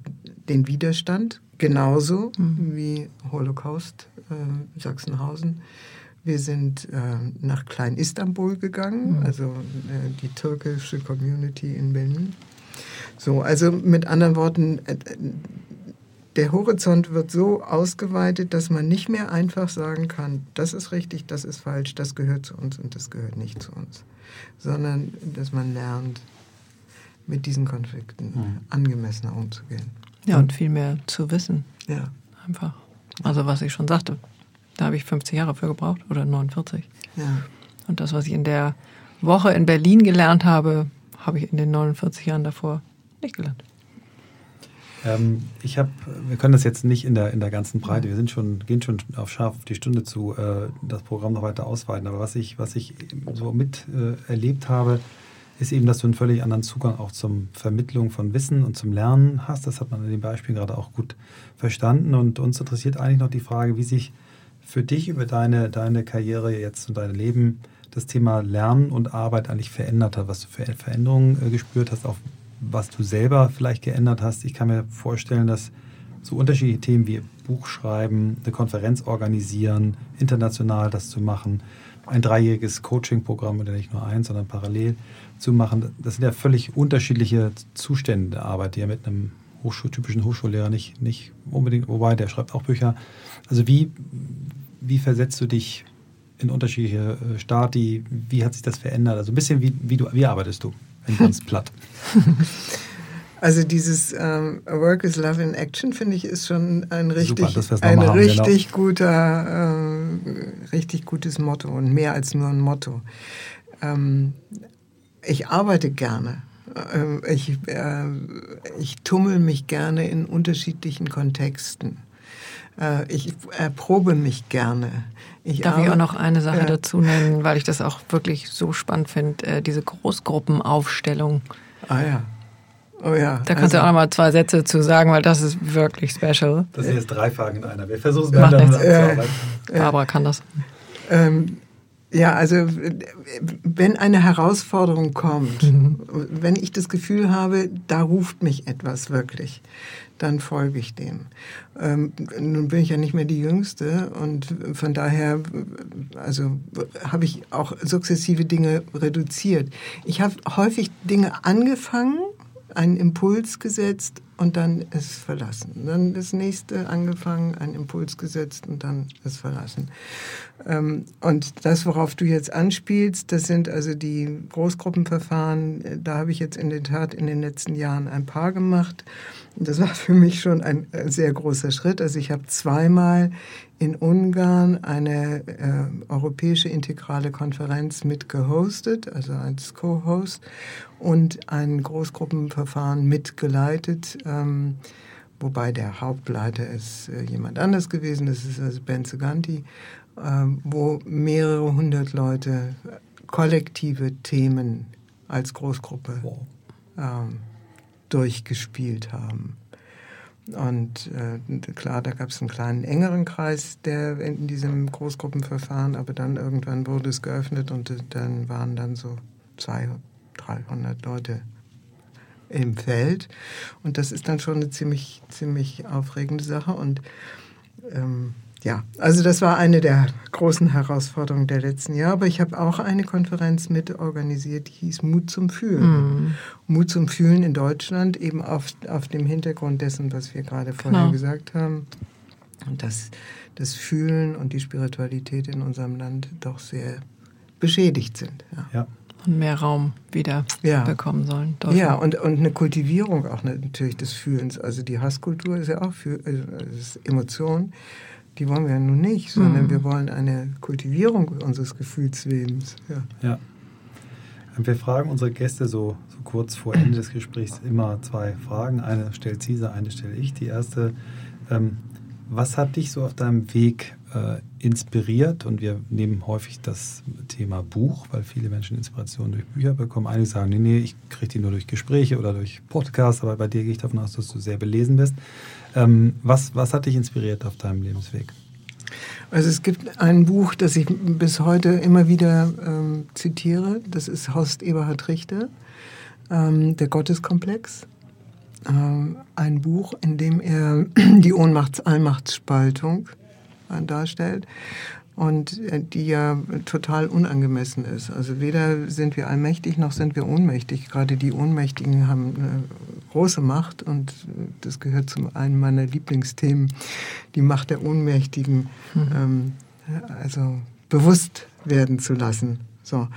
den Widerstand, genauso mhm. wie Holocaust äh, Sachsenhausen. Wir sind äh, nach Klein-Istanbul gegangen, mhm. also äh, die türkische Community in Berlin. So, also mit anderen Worten, äh, der Horizont wird so ausgeweitet, dass man nicht mehr einfach sagen kann, das ist richtig, das ist falsch, das gehört zu uns und das gehört nicht zu uns sondern dass man lernt, mit diesen Konflikten mhm. angemessener umzugehen. Ja, und viel mehr zu wissen. Ja. Einfach. Also was ich schon sagte, Da habe ich 50 Jahre für gebraucht oder 49. Ja. Und das, was ich in der Woche in Berlin gelernt habe, habe ich in den 49 Jahren davor nicht gelernt. Ähm, ich habe, wir können das jetzt nicht in der, in der ganzen Breite, wir sind schon, gehen schon auf scharf auf die Stunde zu, äh, das Programm noch weiter ausweiten. Aber was ich, was ich so mit äh, erlebt habe, ist eben, dass du einen völlig anderen Zugang auch zum Vermittlung von Wissen und zum Lernen hast. Das hat man in dem Beispiel gerade auch gut verstanden. Und uns interessiert eigentlich noch die Frage, wie sich für dich über deine, deine Karriere jetzt und dein Leben das Thema Lernen und Arbeit eigentlich verändert hat, was du für Veränderungen äh, gespürt hast, auch was du selber vielleicht geändert hast. Ich kann mir vorstellen, dass so unterschiedliche Themen wie Buch schreiben, eine Konferenz organisieren, international das zu machen, ein dreijähriges Coaching-Programm oder nicht nur eins, sondern parallel zu machen, das sind ja völlig unterschiedliche Zustände der Arbeit, die ja mit einem Hochschul typischen Hochschullehrer nicht, nicht unbedingt, wobei der schreibt auch Bücher. Also wie, wie versetzt du dich in unterschiedliche äh, Stati? Wie hat sich das verändert? Also ein bisschen wie, wie, du, wie arbeitest du? Ganz platt. Also dieses ähm, Work is Love in Action finde ich ist schon ein richtig, Super, ein haben, richtig genau. guter, äh, richtig gutes Motto und mehr als nur ein Motto. Ähm, ich arbeite gerne. Ähm, ich, äh, ich tummel mich gerne in unterschiedlichen Kontexten. Äh, ich erprobe mich gerne. Ich Darf ich auch noch eine Sache ja. dazu nennen, weil ich das auch wirklich so spannend finde, äh, diese Großgruppenaufstellung. Ah ja. Oh ja. Da kannst also, du auch noch mal zwei Sätze zu sagen, weil das ist wirklich special. Das sind jetzt drei Fragen in einer. Wir versuchen es miteinander abzuarbeiten. Barbara kann das. Ähm, ja, also wenn eine Herausforderung kommt, mhm. wenn ich das Gefühl habe, da ruft mich etwas wirklich, dann folge ich dem. Ähm, nun bin ich ja nicht mehr die Jüngste und von daher, also habe ich auch sukzessive Dinge reduziert. Ich habe häufig Dinge angefangen, einen Impuls gesetzt und dann es verlassen. Dann das nächste angefangen, einen Impuls gesetzt und dann es verlassen. Ähm, und das, worauf du jetzt anspielst, das sind also die Großgruppenverfahren. Da habe ich jetzt in der Tat in den letzten Jahren ein paar gemacht. Das war für mich schon ein äh, sehr großer Schritt. Also ich habe zweimal in Ungarn eine äh, europäische integrale Konferenz mit gehostet, also als Co-Host und ein Großgruppenverfahren mitgeleitet, ähm, wobei der Hauptleiter ist äh, jemand anders gewesen, das ist also Ben Seganti, äh, wo mehrere hundert Leute kollektive Themen als Großgruppe ähm, durchgespielt haben. Und äh, klar, da gab es einen kleinen engeren Kreis, der in diesem Großgruppenverfahren, aber dann irgendwann wurde es geöffnet und äh, dann waren dann so 200, 300 Leute im Feld. Und das ist dann schon eine ziemlich, ziemlich aufregende Sache. Und ähm, ja, also das war eine der großen Herausforderungen der letzten Jahre. Aber ich habe auch eine Konferenz mit organisiert, die hieß Mut zum Fühlen. Mhm. Mut zum Fühlen in Deutschland, eben auf, auf dem Hintergrund dessen, was wir gerade vorher genau. gesagt haben. Und dass das Fühlen und die Spiritualität in unserem Land doch sehr beschädigt sind. Ja. ja. Und mehr Raum wieder ja. bekommen sollen. Dürfen. Ja, und, und eine Kultivierung auch natürlich des Fühlens. Also die Hasskultur ist ja auch für, also Emotion die wollen wir ja nun nicht, sondern mhm. wir wollen eine Kultivierung unseres Gefühlslebens. Ja. ja. Wir fragen unsere Gäste so, so kurz vor Ende des Gesprächs immer zwei Fragen. Eine stellt Cesar, eine stelle ich. Die erste, ähm, was hat dich so auf deinem Weg äh, inspiriert? Und wir nehmen häufig das Thema Buch, weil viele Menschen Inspiration durch Bücher bekommen. Einige sagen, nee, nee, ich kriege die nur durch Gespräche oder durch Podcasts, aber bei dir gehe ich davon aus, dass du sehr belesen bist. Ähm, was, was hat dich inspiriert auf deinem Lebensweg? Also es gibt ein Buch, das ich bis heute immer wieder ähm, zitiere. Das ist Horst Eberhard Richter, ähm, Der Gotteskomplex. Ähm, ein Buch, in dem er die Ohnmachts-Allmachtsspaltung darstellt und äh, die ja total unangemessen ist. Also weder sind wir allmächtig noch sind wir ohnmächtig. Gerade die Ohnmächtigen haben eine große Macht und das gehört zu einem meiner Lieblingsthemen, die Macht der Ohnmächtigen, mhm. ähm, also bewusst werden zu lassen. So.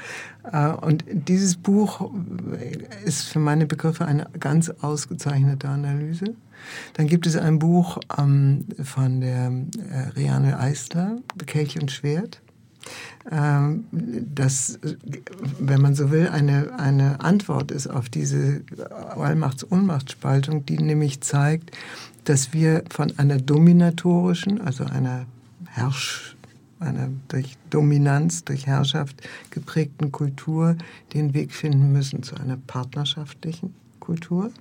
Äh, und dieses Buch ist für meine Begriffe eine ganz ausgezeichnete Analyse. Dann gibt es ein Buch ähm, von der äh, Reane Eisler, Kelch und Schwert. Ähm, das, wenn man so will, eine, eine Antwort ist auf diese Allmachts-Ohnmachtsspaltung, die nämlich zeigt, dass wir von einer dominatorischen, also einer Herrsch, einer durch Dominanz, durch Herrschaft geprägten Kultur den Weg finden müssen zu einer partnerschaftlichen Kultur.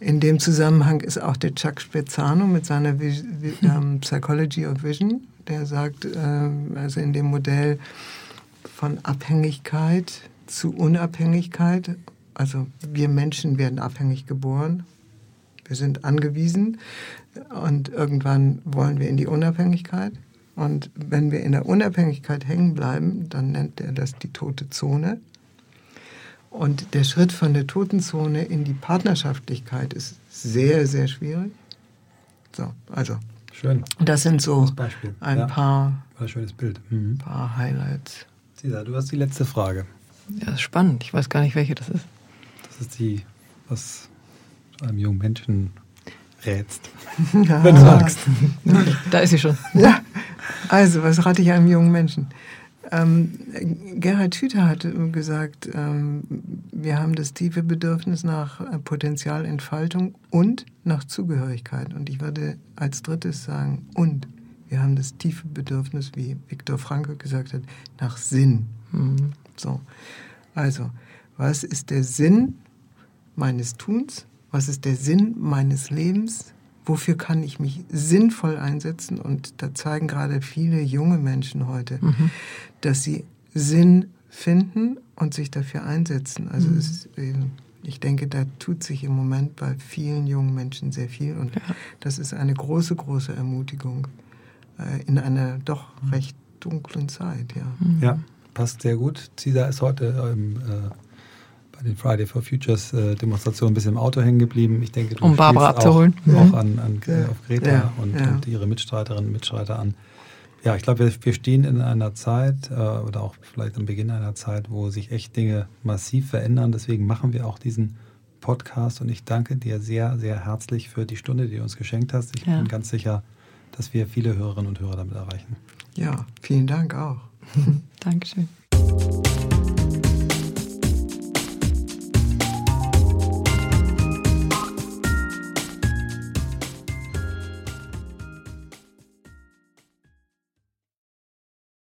In dem Zusammenhang ist auch der Chuck Spezzano mit seiner ähm, Psychology of Vision, der sagt, äh, also in dem Modell von Abhängigkeit zu Unabhängigkeit, also wir Menschen werden abhängig geboren, wir sind angewiesen und irgendwann wollen wir in die Unabhängigkeit. Und wenn wir in der Unabhängigkeit hängen bleiben, dann nennt er das die tote Zone. Und der Schritt von der toten Zone in die Partnerschaftlichkeit ist sehr, sehr schwierig. So, also. Schön. Das sind so das ein ja. paar, ein schönes Bild. Mhm. paar Highlights. Cesar, du hast die letzte Frage. Ja, das ist spannend. Ich weiß gar nicht, welche das ist. Das ist die, was einem jungen Menschen rätst. Ja. Wenn du magst. Da ist sie schon. Ja, also, was rate ich einem jungen Menschen? Ähm, Gerhard Hüther hat gesagt, ähm, wir haben das tiefe Bedürfnis nach äh, Potenzialentfaltung und nach Zugehörigkeit. Und ich würde als drittes sagen, und wir haben das tiefe Bedürfnis, wie Viktor Frankl gesagt hat, nach Sinn. Mhm. So. Also, was ist der Sinn meines Tuns? Was ist der Sinn meines Lebens? Wofür kann ich mich sinnvoll einsetzen? Und da zeigen gerade viele junge Menschen heute, mhm. dass sie Sinn finden und sich dafür einsetzen. Also mhm. es, ich denke, da tut sich im Moment bei vielen jungen Menschen sehr viel und ja. das ist eine große, große Ermutigung äh, in einer doch mhm. recht dunklen Zeit. Ja, mhm. ja passt sehr gut. Cesar ist heute ähm, äh, bei den Friday for Futures äh, Demonstrationen ein bisschen im Auto hängen geblieben. Ich denke, du um Barbara abzuholen. Auch, auch an, an ja. auf Greta ja. Und, ja. und, ihre Mitstreiterinnen und Mitstreiter an. Ja, ich glaube, wir, wir, stehen in einer Zeit äh, oder auch vielleicht am Beginn einer Zeit, wo sich echt Dinge massiv verändern. Deswegen machen wir auch diesen Podcast und ich danke dir sehr, sehr herzlich für die Stunde, die du uns geschenkt hast. Ich bin ganz sicher, dass wir viele Hörerinnen und Hörer damit erreichen. Ja, vielen Dank auch. Dankeschön.